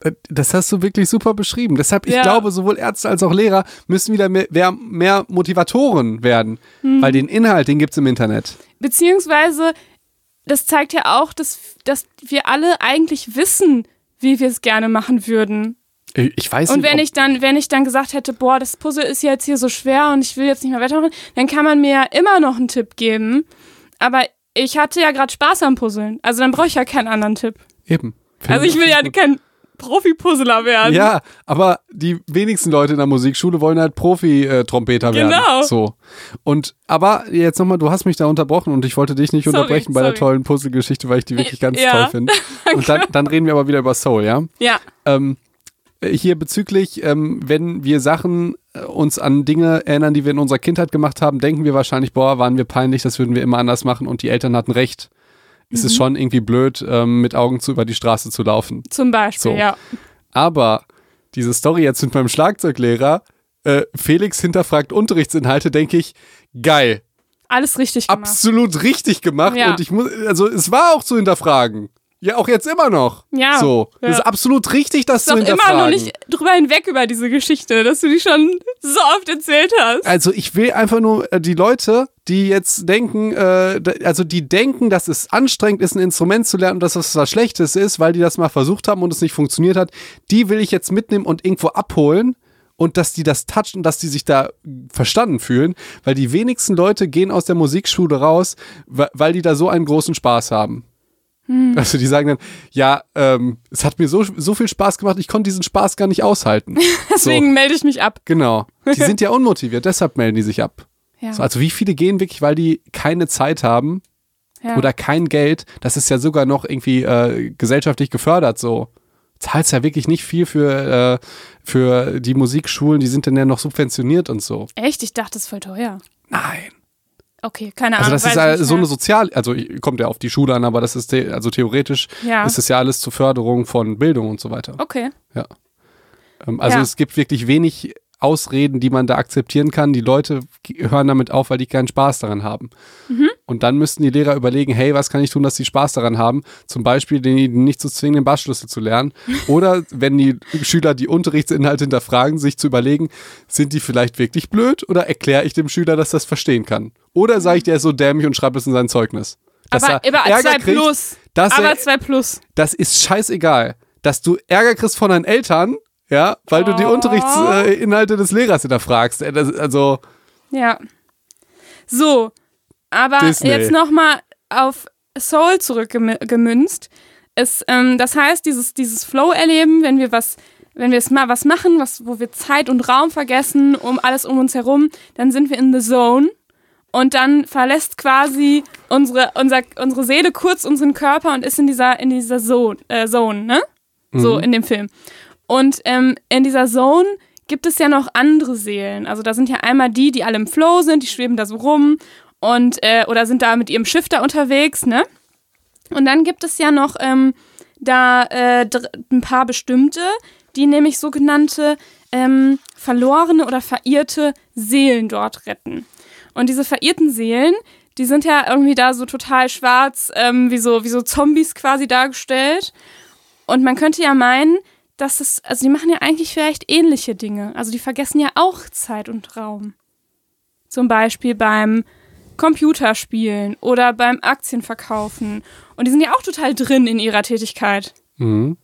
Speaker 1: Äh, das hast du wirklich super beschrieben. Deshalb, ich
Speaker 2: Ja.
Speaker 1: glaube, sowohl Ärzte als auch Lehrer müssen wieder mehr, mehr, Motivatoren werden.
Speaker 2: Mhm.
Speaker 1: Weil den Inhalt, den gibt's im Internet.
Speaker 2: Beziehungsweise, das zeigt ja auch, dass, dass wir alle eigentlich wissen, wie wir es gerne machen würden.
Speaker 1: Ich ich weiß
Speaker 2: Und
Speaker 1: nicht.
Speaker 2: wenn
Speaker 1: ob-
Speaker 2: ich dann, wenn ich dann gesagt hätte, boah, das Puzzle ist jetzt hier so schwer und ich will jetzt nicht mehr weitermachen, dann kann man mir ja immer noch einen Tipp geben. Aber ich hatte ja gerade Spaß am Puzzeln. Also dann brauche ich ja keinen anderen Tipp.
Speaker 1: Eben.
Speaker 2: Also ich will ja kein Profi-Puzzler werden.
Speaker 1: Ja, aber die wenigsten Leute in der Musikschule wollen halt Profi-Trompeter werden.
Speaker 2: Genau.
Speaker 1: So. Und, aber jetzt nochmal, du hast mich da unterbrochen und ich wollte dich nicht
Speaker 2: Sorry,
Speaker 1: unterbrechen bei der
Speaker 2: sorry.
Speaker 1: tollen Puzzle-Geschichte, weil ich die wirklich ganz
Speaker 2: Ja.
Speaker 1: toll finde. Und dann, dann reden wir aber wieder über Soul, ja?
Speaker 2: Ja.
Speaker 1: Ähm, hier bezüglich, ähm, wenn wir Sachen äh, uns an Dinge erinnern, die wir in unserer Kindheit gemacht haben, denken wir wahrscheinlich, boah, waren wir peinlich, das würden wir immer anders machen und die Eltern hatten recht. Es
Speaker 2: Mhm.
Speaker 1: ist schon irgendwie blöd, ähm, mit Augen zu über die Straße zu laufen.
Speaker 2: Zum Beispiel,
Speaker 1: So.
Speaker 2: ja.
Speaker 1: Aber diese Story jetzt mit meinem Schlagzeuglehrer, äh, Felix hinterfragt Unterrichtsinhalte, denke ich, geil.
Speaker 2: Alles richtig gemacht.
Speaker 1: Absolut richtig gemacht.
Speaker 2: Ja.
Speaker 1: Und ich muss, also es war auch zu hinterfragen. Ja, auch jetzt immer noch.
Speaker 2: Ja,
Speaker 1: So.
Speaker 2: ja.
Speaker 1: Ist absolut richtig, das
Speaker 2: ist
Speaker 1: zu
Speaker 2: doch
Speaker 1: hinterfragen.
Speaker 2: immer noch nicht drüber hinweg über diese Geschichte, dass du die schon so oft erzählt hast.
Speaker 1: Also ich will einfach nur äh, die Leute, die jetzt denken, äh, also die denken, dass es anstrengend ist, ein Instrument zu lernen und dass das was Schlechtes ist, weil die das mal versucht haben und es nicht funktioniert hat, die will ich jetzt mitnehmen und irgendwo abholen und dass die das touchen dass die sich da verstanden fühlen, weil die wenigsten Leute gehen aus der Musikschule raus, weil die da so einen großen Spaß haben. Also die sagen dann, ja, ähm, es hat mir so, so viel Spaß gemacht, ich konnte diesen Spaß gar nicht aushalten.
Speaker 2: Deswegen melde ich mich ab.
Speaker 1: Genau. Die sind ja unmotiviert, deshalb melden die sich ab.
Speaker 2: Ja.
Speaker 1: So, also wie viele gehen wirklich, weil die keine Zeit haben
Speaker 2: ja.
Speaker 1: oder kein Geld? Das ist ja sogar noch irgendwie äh, gesellschaftlich gefördert so. Zahlst ja wirklich nicht viel für, äh, für die Musikschulen, die sind dann ja noch subventioniert und so.
Speaker 2: Echt? Ich dachte, das ist voll teuer.
Speaker 1: Nein.
Speaker 2: Okay, keine
Speaker 1: Also
Speaker 2: Ahnung.
Speaker 1: das ist ja so eine Sozial, also kommt ja auf die Schule an, aber das ist the also theoretisch
Speaker 2: Ja.
Speaker 1: ist es ja alles zur Förderung von Bildung und so weiter.
Speaker 2: Okay.
Speaker 1: Ähm, also
Speaker 2: Ja.
Speaker 1: es gibt wirklich wenig Ausreden, die man da akzeptieren kann. Die Leute hören damit auf, weil die keinen Spaß daran haben.
Speaker 2: Mhm.
Speaker 1: Und dann müssten die Lehrer überlegen, hey, was kann ich tun, dass die Spaß daran haben? Zum Beispiel, den nicht zu zwingen, den Bassschlüssel zu lernen. Oder wenn die Schüler die Unterrichtsinhalte hinterfragen, sich zu überlegen, sind die vielleicht wirklich blöd oder erkläre ich dem Schüler, dass das verstehen kann? Oder sage ich, der ist so dämlich und schreibe es in sein Zeugnis? Dass
Speaker 2: aber
Speaker 1: er
Speaker 2: aber
Speaker 1: Ärger
Speaker 2: 2
Speaker 1: kriegt,
Speaker 2: plus. aber
Speaker 1: er-
Speaker 2: 2 plus.
Speaker 1: das ist scheißegal. Dass du Ärger kriegst von deinen Eltern, ja, weil du die
Speaker 2: Oh.
Speaker 1: Unterrichtsinhalte Inhalte des Lehrers hinterfragst. Äh, also,
Speaker 2: Ja. So, aber
Speaker 1: Disney.
Speaker 2: jetzt nochmal auf Soul zurückgemünzt. Es, ähm, das heißt, dieses, dieses Flow-Erleben, wenn wir was, wenn wir es mal was machen, was, wo wir Zeit und Raum vergessen, um alles um uns herum, dann sind wir in the zone. Und dann verlässt quasi unsere, unser, unsere Seele kurz unseren Körper und ist in dieser, in dieser Zone, äh, Zone, ne? So in dem Film. Und ähm, in dieser Zone gibt es ja noch andere Seelen. Also da sind ja einmal die, die alle im Flow sind, die schweben da so rum und äh, oder sind da mit ihrem Schiff da unterwegs, ne? Und dann gibt es ja noch ähm, da äh, ein paar bestimmte, die nämlich sogenannte ähm, verlorene oder verirrte Seelen dort retten. Und diese verirrten Seelen, die sind ja irgendwie da so total schwarz, ähm, wie, so, wie so Zombies quasi dargestellt. Und man könnte ja meinen, dass es, also die machen ja eigentlich vielleicht ähnliche Dinge. Also die vergessen ja auch Zeit und Raum. Zum Beispiel beim Computerspielen oder beim Aktienverkaufen. Und die sind ja auch total drin in ihrer Tätigkeit.
Speaker 1: mhm,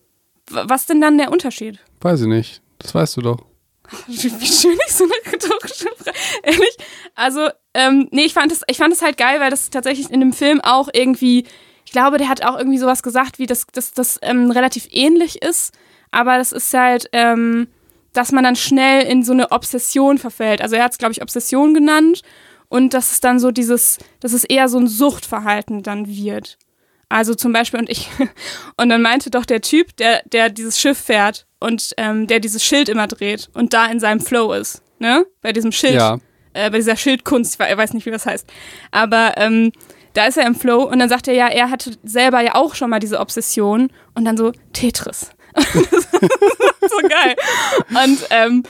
Speaker 2: Was denn dann der Unterschied?
Speaker 1: weiß ich nicht. Das weißt du doch.
Speaker 2: Wie schön ich so eine rhetorische Frage. Ehrlich? Also, ähm, nee, ich fand es ich fand es halt geil, weil das tatsächlich in dem Film auch irgendwie, ich glaube, der hat auch irgendwie sowas gesagt, wie das, das, das ähm, relativ ähnlich ist. Aber das ist halt, ähm, dass man dann schnell in so eine Obsession verfällt. Also er hat es, glaube ich, Obsession genannt. Und dass es dann so dieses, dass es eher so ein Suchtverhalten dann wird. Also zum Beispiel, und ich, und dann meinte doch der Typ, der, der dieses Schiff fährt und ähm, der dieses Schild immer dreht und da in seinem Flow ist, ne? Bei diesem Schild,
Speaker 1: Ja.
Speaker 2: äh, bei dieser Schildkunst, ich we- ich weiß nicht, wie das heißt. Aber ähm, da ist er im Flow und dann sagt er ja, er hatte selber ja auch schon mal diese Obsession und dann so Tetris. so geil. Und ähm,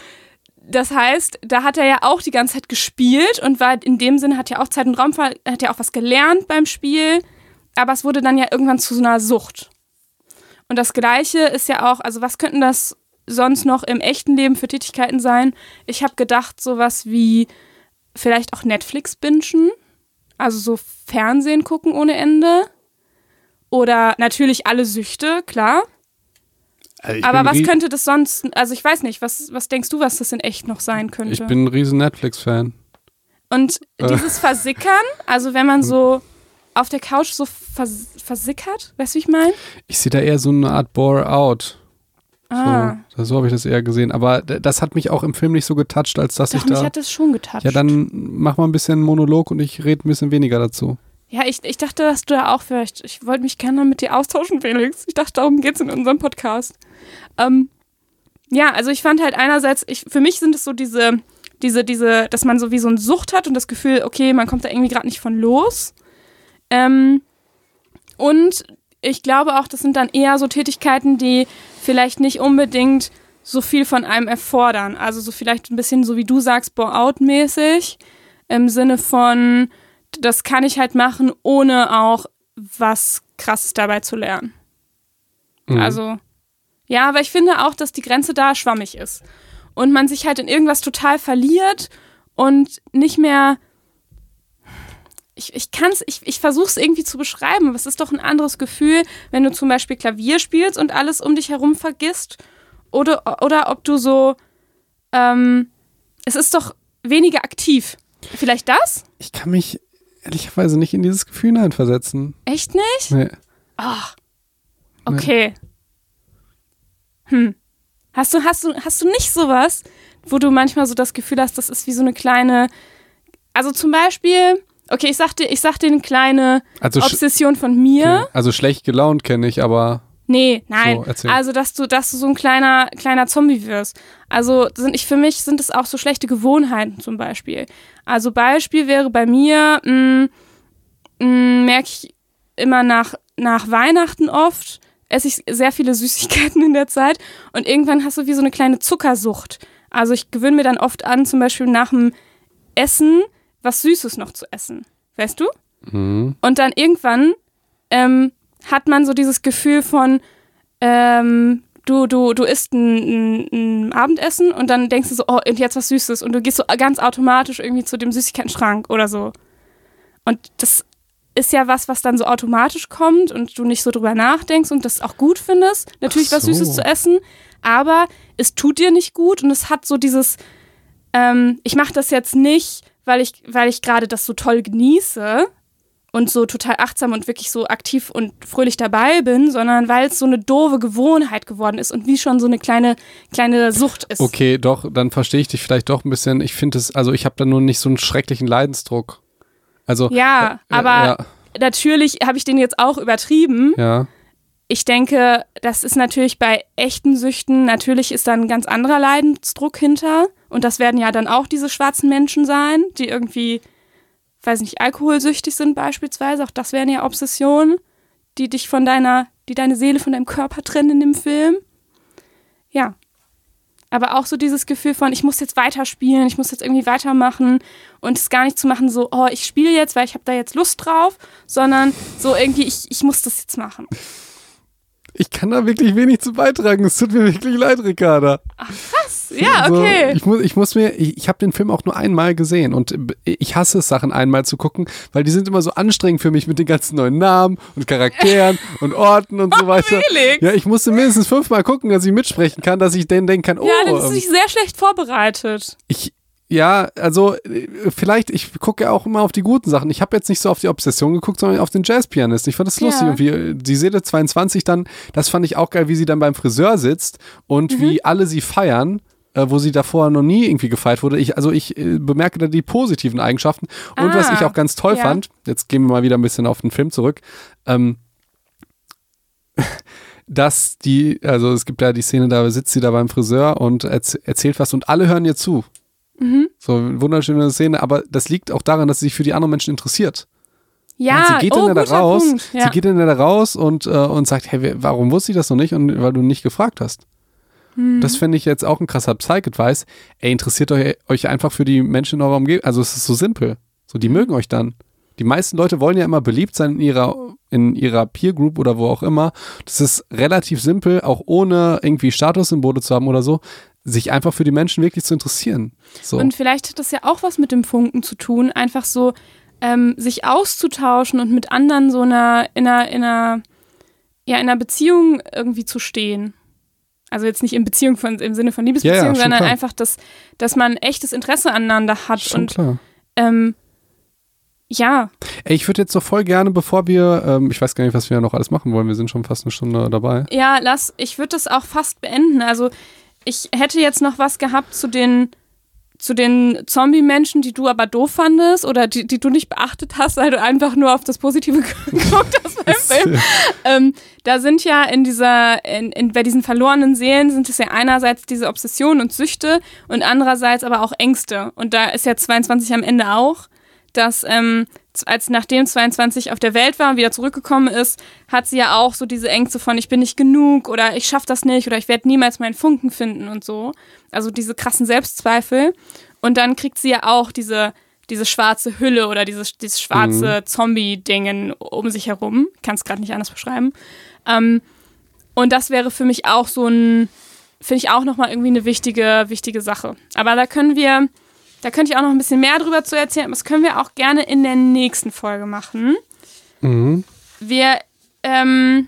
Speaker 2: das heißt, da hat er ja auch die ganze Zeit gespielt und war in dem Sinne hat ja auch Zeit und Raum, hat ja auch was gelernt beim Spiel, aber es wurde dann ja irgendwann zu so einer Sucht. Und das Gleiche ist ja auch, also was könnten das sonst noch im echten Leben für Tätigkeiten sein? Ich habe gedacht, sowas wie vielleicht auch Netflix bingen, also so Fernsehen gucken ohne Ende. Oder natürlich alle Süchte, klar.
Speaker 1: Also
Speaker 2: Aber was könnte das sonst, also ich weiß nicht, was, was denkst du, was das in echt noch sein könnte?
Speaker 1: Ich bin ein riesen Netflix-Fan.
Speaker 2: Und
Speaker 1: Äh.
Speaker 2: dieses Versickern, also wenn man so auf der Couch so vers versickert, weißt du, wie ich meine?
Speaker 1: Ich sehe da eher so eine Art Bore-out.
Speaker 2: Ah,
Speaker 1: So, so habe ich das eher gesehen. Aber das hat mich auch im Film nicht so getoucht, als dass
Speaker 2: doch,
Speaker 1: ich
Speaker 2: mich
Speaker 1: da.
Speaker 2: hat das schon getoucht.
Speaker 1: Ja, dann mach mal ein bisschen Monolog und ich rede ein bisschen weniger dazu.
Speaker 2: Ja, ich, ich dachte, dass du da auch vielleicht, ich wollte mich gerne mit dir austauschen, Felix. Ich dachte, darum geht's in unserem Podcast. Ähm, ja, also ich fand halt einerseits, ich, für mich sind es so diese, diese, diese, dass man so wie so eine Sucht hat und das Gefühl, okay, man kommt da irgendwie gerade nicht von los. Ähm, und ich glaube auch, das sind dann eher so Tätigkeiten, die vielleicht nicht unbedingt so viel von einem erfordern. Also so vielleicht ein bisschen so wie du sagst, Bore-out-mäßig. Im Sinne von, das kann ich halt machen, ohne auch was krasses dabei zu lernen.
Speaker 1: Mhm.
Speaker 2: Also, ja, aber ich finde auch, dass die Grenze da schwammig ist. Und man sich halt in irgendwas total verliert und nicht mehr. Ich, ich kann's, ich, ich versuche es irgendwie zu beschreiben. aber Es ist doch ein anderes Gefühl, wenn du zum Beispiel Klavier spielst und alles um dich herum vergisst. Oder, oder ob du so. Ähm, es ist doch weniger aktiv. Vielleicht das?
Speaker 1: Ich kann mich ehrlicherweise nicht in dieses Gefühl hineinversetzen.
Speaker 2: Echt nicht?
Speaker 1: Nee.
Speaker 2: Ach. Okay. Hm. Hast du, hast du, hast du nicht sowas, wo du manchmal so das Gefühl hast, das ist wie so eine kleine. Also zum Beispiel, okay, ich sag dir, ich sag dir eine kleine
Speaker 1: Also,
Speaker 2: Obsession von mir.
Speaker 1: okay. also schlecht gelaunt kenne ich, aber
Speaker 2: Nee, nein.
Speaker 1: So,
Speaker 2: also, dass du, dass du so ein kleiner, kleiner Zombie wirst. Also, sind ich, für mich sind es auch so schlechte Gewohnheiten zum Beispiel. Also, Beispiel wäre bei mir, mh, mh, merke ich immer nach, nach Weihnachten oft, esse ich sehr viele Süßigkeiten in der Zeit und irgendwann hast du wie so eine kleine Zuckersucht. Also, ich gewöhne mir dann oft an, zum Beispiel nach dem Essen was Süßes noch zu essen. Weißt du?
Speaker 1: mhm.
Speaker 2: Und dann irgendwann ähm, hat man so dieses Gefühl von, ähm, du, du, du isst ein, ein, ein Abendessen und dann denkst du so, oh, und jetzt was Süßes. Und du gehst so ganz automatisch irgendwie zu dem Süßigkeiten-Schrank oder so. Und das ist ja was, was dann so automatisch kommt und du nicht so drüber nachdenkst und das auch gut findest, natürlich
Speaker 1: Ach
Speaker 2: was Süßes
Speaker 1: so.
Speaker 2: zu essen, aber es tut dir nicht gut und es hat so dieses, ähm, ich mache das jetzt nicht, weil ich, weil ich gerade das so toll genieße und so total achtsam und wirklich so aktiv und fröhlich dabei bin, sondern weil es so eine doofe Gewohnheit geworden ist und wie schon so eine kleine, kleine Sucht ist.
Speaker 1: okay, doch, dann verstehe ich dich vielleicht doch ein bisschen. Ich finde es, also ich habe da nur nicht so einen schrecklichen Leidensdruck. Also
Speaker 2: Ja,
Speaker 1: äh,
Speaker 2: aber
Speaker 1: ja,
Speaker 2: natürlich habe ich den jetzt auch übertrieben.
Speaker 1: ja.
Speaker 2: Ich denke, das ist natürlich bei echten Süchten, natürlich ist da ein ganz anderer Leidensdruck hinter. Und das werden ja dann auch diese schwarzen Menschen sein, die irgendwie, weiß nicht, alkoholsüchtig sind beispielsweise. Auch das wären ja Obsessionen, die dich von deiner, die deine Seele von deinem Körper trennen in dem Film. Ja. Aber auch so dieses Gefühl von, ich muss jetzt weiterspielen, ich muss jetzt irgendwie weitermachen und es gar nicht zu machen, so, oh, ich spiele jetzt, weil ich habe da jetzt Lust drauf, sondern so irgendwie, ich, ich muss das jetzt machen.
Speaker 1: Ich kann da wirklich wenig zu beitragen. Es tut mir wirklich leid, Ricarda.
Speaker 2: Ja,
Speaker 1: Also,
Speaker 2: okay.
Speaker 1: ich, muss, ich muss mir, ich, ich habe den Film auch nur einmal gesehen und ich hasse es, Sachen einmal zu gucken, weil die sind immer so anstrengend für mich mit den ganzen neuen Namen und Charakteren und Orten und so weiter.
Speaker 2: Felix.
Speaker 1: Ja, ich musste mindestens fünfmal gucken, dass ich mitsprechen kann, dass ich denen denken kann, oh,
Speaker 2: ja, dann ist
Speaker 1: ähm,
Speaker 2: sich sehr schlecht vorbereitet.
Speaker 1: ich, ja, also äh, vielleicht, ich gucke ja auch immer auf die guten Sachen. Ich habe jetzt nicht so auf die Obsession geguckt, sondern auf den Jazzpianisten. Ich fand das lustig.
Speaker 2: Ja.
Speaker 1: Und wie äh, die Seele 22 dann, das fand ich auch geil, wie sie dann beim Friseur sitzt und
Speaker 2: Mhm.
Speaker 1: wie alle sie feiern. Äh, wo sie davor noch nie irgendwie gefeiert wurde. Ich, also ich äh, bemerke da die positiven Eigenschaften. Und was
Speaker 2: Ah,
Speaker 1: ich auch ganz toll
Speaker 2: ja.
Speaker 1: fand, jetzt gehen wir mal wieder ein bisschen auf den Film zurück, ähm, dass die, also es gibt ja die Szene, da sitzt sie da beim Friseur und erz erzählt was und alle hören ihr zu.
Speaker 2: Mhm.
Speaker 1: So eine wunderschöne Szene, aber das liegt auch daran, dass sie sich für die anderen Menschen interessiert.
Speaker 2: Ja,
Speaker 1: und sie geht
Speaker 2: oh,
Speaker 1: dann da raus,
Speaker 2: Punkt. Ja.
Speaker 1: sie geht dann da raus und, äh, und sagt, hey, warum wusste ich das noch nicht? Und weil du nicht gefragt hast.
Speaker 2: Hm.
Speaker 1: Das finde ich jetzt auch ein krasser Psych-Advice. Ey, interessiert euch, euch einfach für die Menschen in eurer Umgebung. Also es ist so simpel. So, die mögen euch dann. Die meisten Leute wollen ja immer beliebt sein in ihrer, in ihrer Peer Group oder wo auch immer. Das ist relativ simpel, auch ohne irgendwie Statussymbole zu haben oder so, sich einfach für die Menschen wirklich zu interessieren. So.
Speaker 2: Und vielleicht hat das ja auch was mit dem Funken zu tun, einfach so ähm, sich auszutauschen und mit anderen so einer, in einer, in einer, ja, in einer Beziehung irgendwie zu stehen. Also jetzt nicht in Beziehung von, im Sinne von Liebesbeziehung,
Speaker 1: Ja, ja,
Speaker 2: sondern
Speaker 1: klar.
Speaker 2: einfach, dass, dass man echtes Interesse aneinander hat.
Speaker 1: Schon
Speaker 2: und
Speaker 1: klar.
Speaker 2: ähm, ja,
Speaker 1: Ey, ich würde jetzt so voll gerne, bevor wir, ähm, ich weiß gar nicht, was wir noch alles machen wollen, wir sind schon fast eine Stunde dabei.
Speaker 2: ja, lass, ich würde das auch fast beenden. Also ich hätte jetzt noch was gehabt zu den zu den Zombie-Menschen, die du aber doof fandest oder die, die du nicht beachtet hast, weil du einfach nur auf das Positive geguckt hast beim Film. Ähm, da sind ja in dieser, in, in, bei diesen verlorenen Seelen sind es ja einerseits diese Obsessionen und Süchte und andererseits aber auch Ängste. Und da ist ja 22 am Ende auch, dass ähm, als nachdem 22 auf der Welt war und wieder zurückgekommen ist, hat sie ja auch so diese Ängste von ich bin nicht genug oder ich schaff das nicht oder ich werde niemals meinen Funken finden und so. Also diese krassen Selbstzweifel. Und dann kriegt sie ja auch diese diese schwarze Hülle oder dieses, dieses schwarze Zombie-Dingen um sich herum. Kann es gerade nicht anders beschreiben. Ähm, und das wäre für mich auch so ein, finde ich auch nochmal irgendwie eine wichtige, wichtige Sache. Aber da können wir, da könnte ich auch noch ein bisschen mehr drüber zu erzählen, aber das können wir auch gerne in der nächsten Folge machen.
Speaker 1: Mhm.
Speaker 2: Wir, ähm,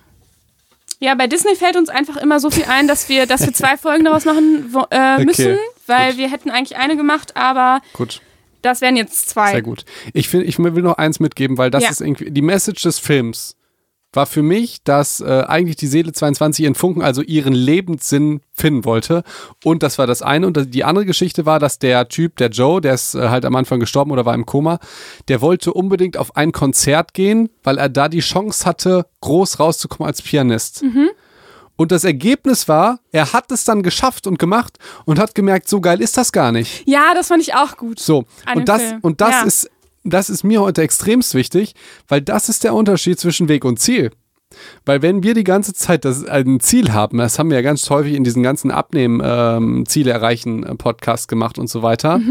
Speaker 2: ja, bei Disney fällt uns einfach immer so viel ein, dass wir, dass wir zwei Folgen daraus machen wo, äh,
Speaker 1: Okay,
Speaker 2: müssen, weil
Speaker 1: gut.
Speaker 2: wir hätten eigentlich eine gemacht, aber
Speaker 1: Gut,
Speaker 2: das wären jetzt zwei.
Speaker 1: sehr gut. Ich, find, ich will noch eins mitgeben, weil das
Speaker 2: Ja.
Speaker 1: ist irgendwie, die Message des Films war für mich, dass äh, eigentlich die Seele 22 ihren Funken, also ihren Lebenssinn finden wollte. Und das war das eine. Und die andere Geschichte war, dass der Typ, der Joe, der ist äh, halt am Anfang gestorben oder war im Koma, der wollte unbedingt auf ein Konzert gehen, weil er da die Chance hatte, groß rauszukommen als Pianist. Und das Ergebnis war, er hat es dann geschafft und gemacht und hat gemerkt, so geil ist das gar nicht.
Speaker 2: Ja, das fand ich auch gut.
Speaker 1: So, und das,
Speaker 2: Film.
Speaker 1: und das
Speaker 2: Ja.
Speaker 1: ist, das ist mir heute extremst wichtig, weil das ist der Unterschied zwischen Weg und Ziel. Weil wenn wir die ganze Zeit das ein Ziel haben, das haben wir ja ganz häufig in diesen ganzen Abnehmen, ähm, Ziele erreichen äh, Podcast gemacht und so weiter,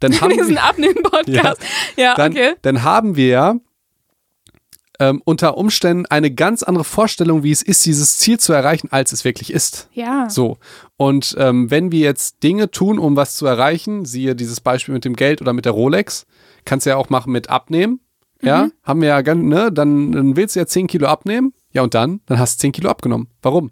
Speaker 1: dann haben
Speaker 2: Diesen
Speaker 1: wir,
Speaker 2: Abnehmen-Podcast. Ja,
Speaker 1: dann,
Speaker 2: okay.
Speaker 1: dann haben wir ja ähm, unter Umständen eine ganz andere Vorstellung, wie es ist, dieses Ziel zu erreichen, als es wirklich ist.
Speaker 2: Ja.
Speaker 1: So. Und ähm, wenn wir jetzt Dinge tun, um was zu erreichen, siehe dieses Beispiel mit dem Geld oder mit der Rolex, kannst du ja auch machen mit Abnehmen. Ja, haben wir ja, ne, dann, dann willst du ja 10 Kilo abnehmen. Ja, und dann? Dann hast du 10 Kilo abgenommen. Warum?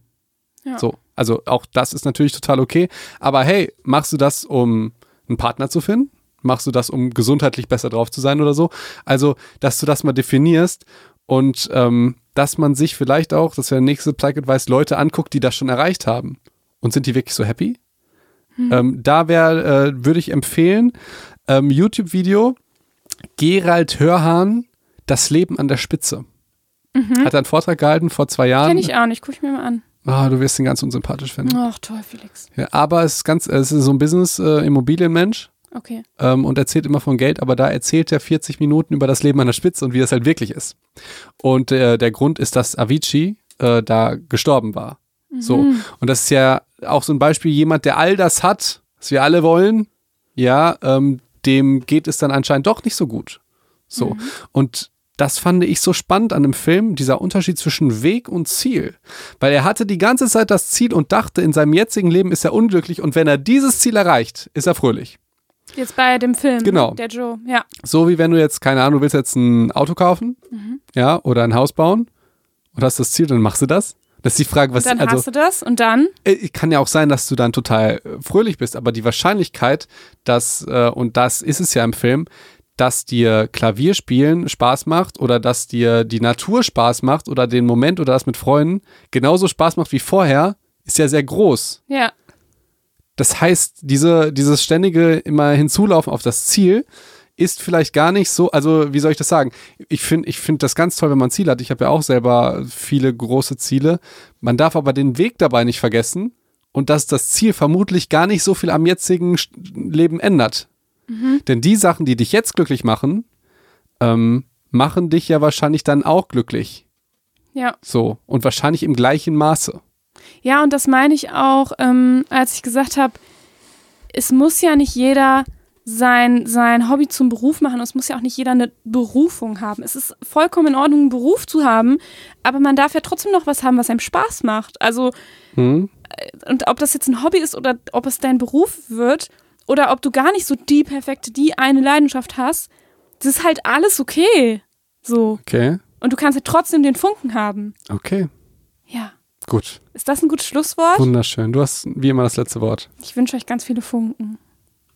Speaker 2: Ja.
Speaker 1: So. Also auch das ist natürlich total okay. Aber hey, machst du das, um einen Partner zu finden? Machst du das, um gesundheitlich besser drauf zu sein oder so? Also, dass du das mal definierst und ähm, dass man sich vielleicht auch, das wäre der nächste Plug Advice, Leute anguckt, die das schon erreicht haben. Und sind die wirklich so happy? Ähm, da wäre, äh, würde ich empfehlen, ähm, YouTube-Video Gerald Hörhahn, Das Leben an der Spitze. Hat er einen Vortrag gehalten vor zwei Jahren.
Speaker 2: Kenn ich auch nicht. Guck ich mir mal an.
Speaker 1: Ah, du wirst ihn ganz unsympathisch finden.
Speaker 2: Ach, toll, Felix.
Speaker 1: Ja, aber es ist ganz, es ist so ein Business-Immobilienmensch
Speaker 2: Okay.
Speaker 1: ähm, und erzählt immer von Geld, aber da erzählt er 40 Minuten über das Leben an der Spitze und wie es halt wirklich ist. Und äh, der Grund ist, dass Avicii äh, da gestorben war. So. Und das ist ja auch so ein Beispiel, jemand, der all das hat, was wir alle wollen, ja, ähm, dem geht es dann anscheinend doch nicht so gut. So. Und das fand ich so spannend an dem Film, dieser Unterschied zwischen Weg und Ziel. Weil er hatte die ganze Zeit das Ziel und dachte, in seinem jetzigen Leben ist er unglücklich und wenn er dieses Ziel erreicht, ist er fröhlich.
Speaker 2: Jetzt bei dem Film.
Speaker 1: Genau.
Speaker 2: Der Joe. Ja.
Speaker 1: So wie wenn du jetzt, keine Ahnung, du willst jetzt ein Auto kaufen, ja, oder ein Haus bauen und hast das Ziel, dann machst du das. Das ist die Frage, was,
Speaker 2: Dann
Speaker 1: also,
Speaker 2: hast du das und dann?
Speaker 1: äh, kann ja auch sein, dass du dann total äh, fröhlich bist, aber die Wahrscheinlichkeit, dass, äh, und das ist es ja im Film, dass dir Klavierspielen Spaß macht oder dass dir die Natur Spaß macht oder den Moment oder das mit Freunden genauso Spaß macht wie vorher, ist ja sehr groß.
Speaker 2: Ja.
Speaker 1: Das heißt, diese, dieses ständige immer hinzulaufen auf das Ziel ist vielleicht gar nicht so, also wie soll ich das sagen? Ich finde ich finde das ganz toll, wenn man Ziele hat. Ich habe ja auch selber viele große Ziele. Man darf aber den Weg dabei nicht vergessen und dass das Ziel vermutlich gar nicht so viel am jetzigen Leben ändert. Denn die Sachen, die dich jetzt glücklich machen, ähm, machen dich ja wahrscheinlich dann auch glücklich.
Speaker 2: Ja.
Speaker 1: So. Und wahrscheinlich im gleichen Maße.
Speaker 2: Ja, und das meine ich auch, ähm, als ich gesagt habe, es muss ja nicht jeder sein, sein Hobby zum Beruf machen. Und es muss ja auch nicht jeder eine Berufung haben. Es ist vollkommen in Ordnung, einen Beruf zu haben, aber man darf ja trotzdem noch was haben, was einem Spaß macht. Also,
Speaker 1: Hm?
Speaker 2: und ob das jetzt ein Hobby ist oder ob es dein Beruf wird oder ob du gar nicht so die perfekte, die eine Leidenschaft hast, das ist halt alles okay. So.
Speaker 1: Okay.
Speaker 2: Und du kannst ja trotzdem den Funken haben.
Speaker 1: Okay.
Speaker 2: Ja.
Speaker 1: Gut.
Speaker 2: Ist das ein gutes Schlusswort?
Speaker 1: Wunderschön. Du hast wie immer das letzte Wort.
Speaker 2: Ich wünsche euch ganz viele Funken.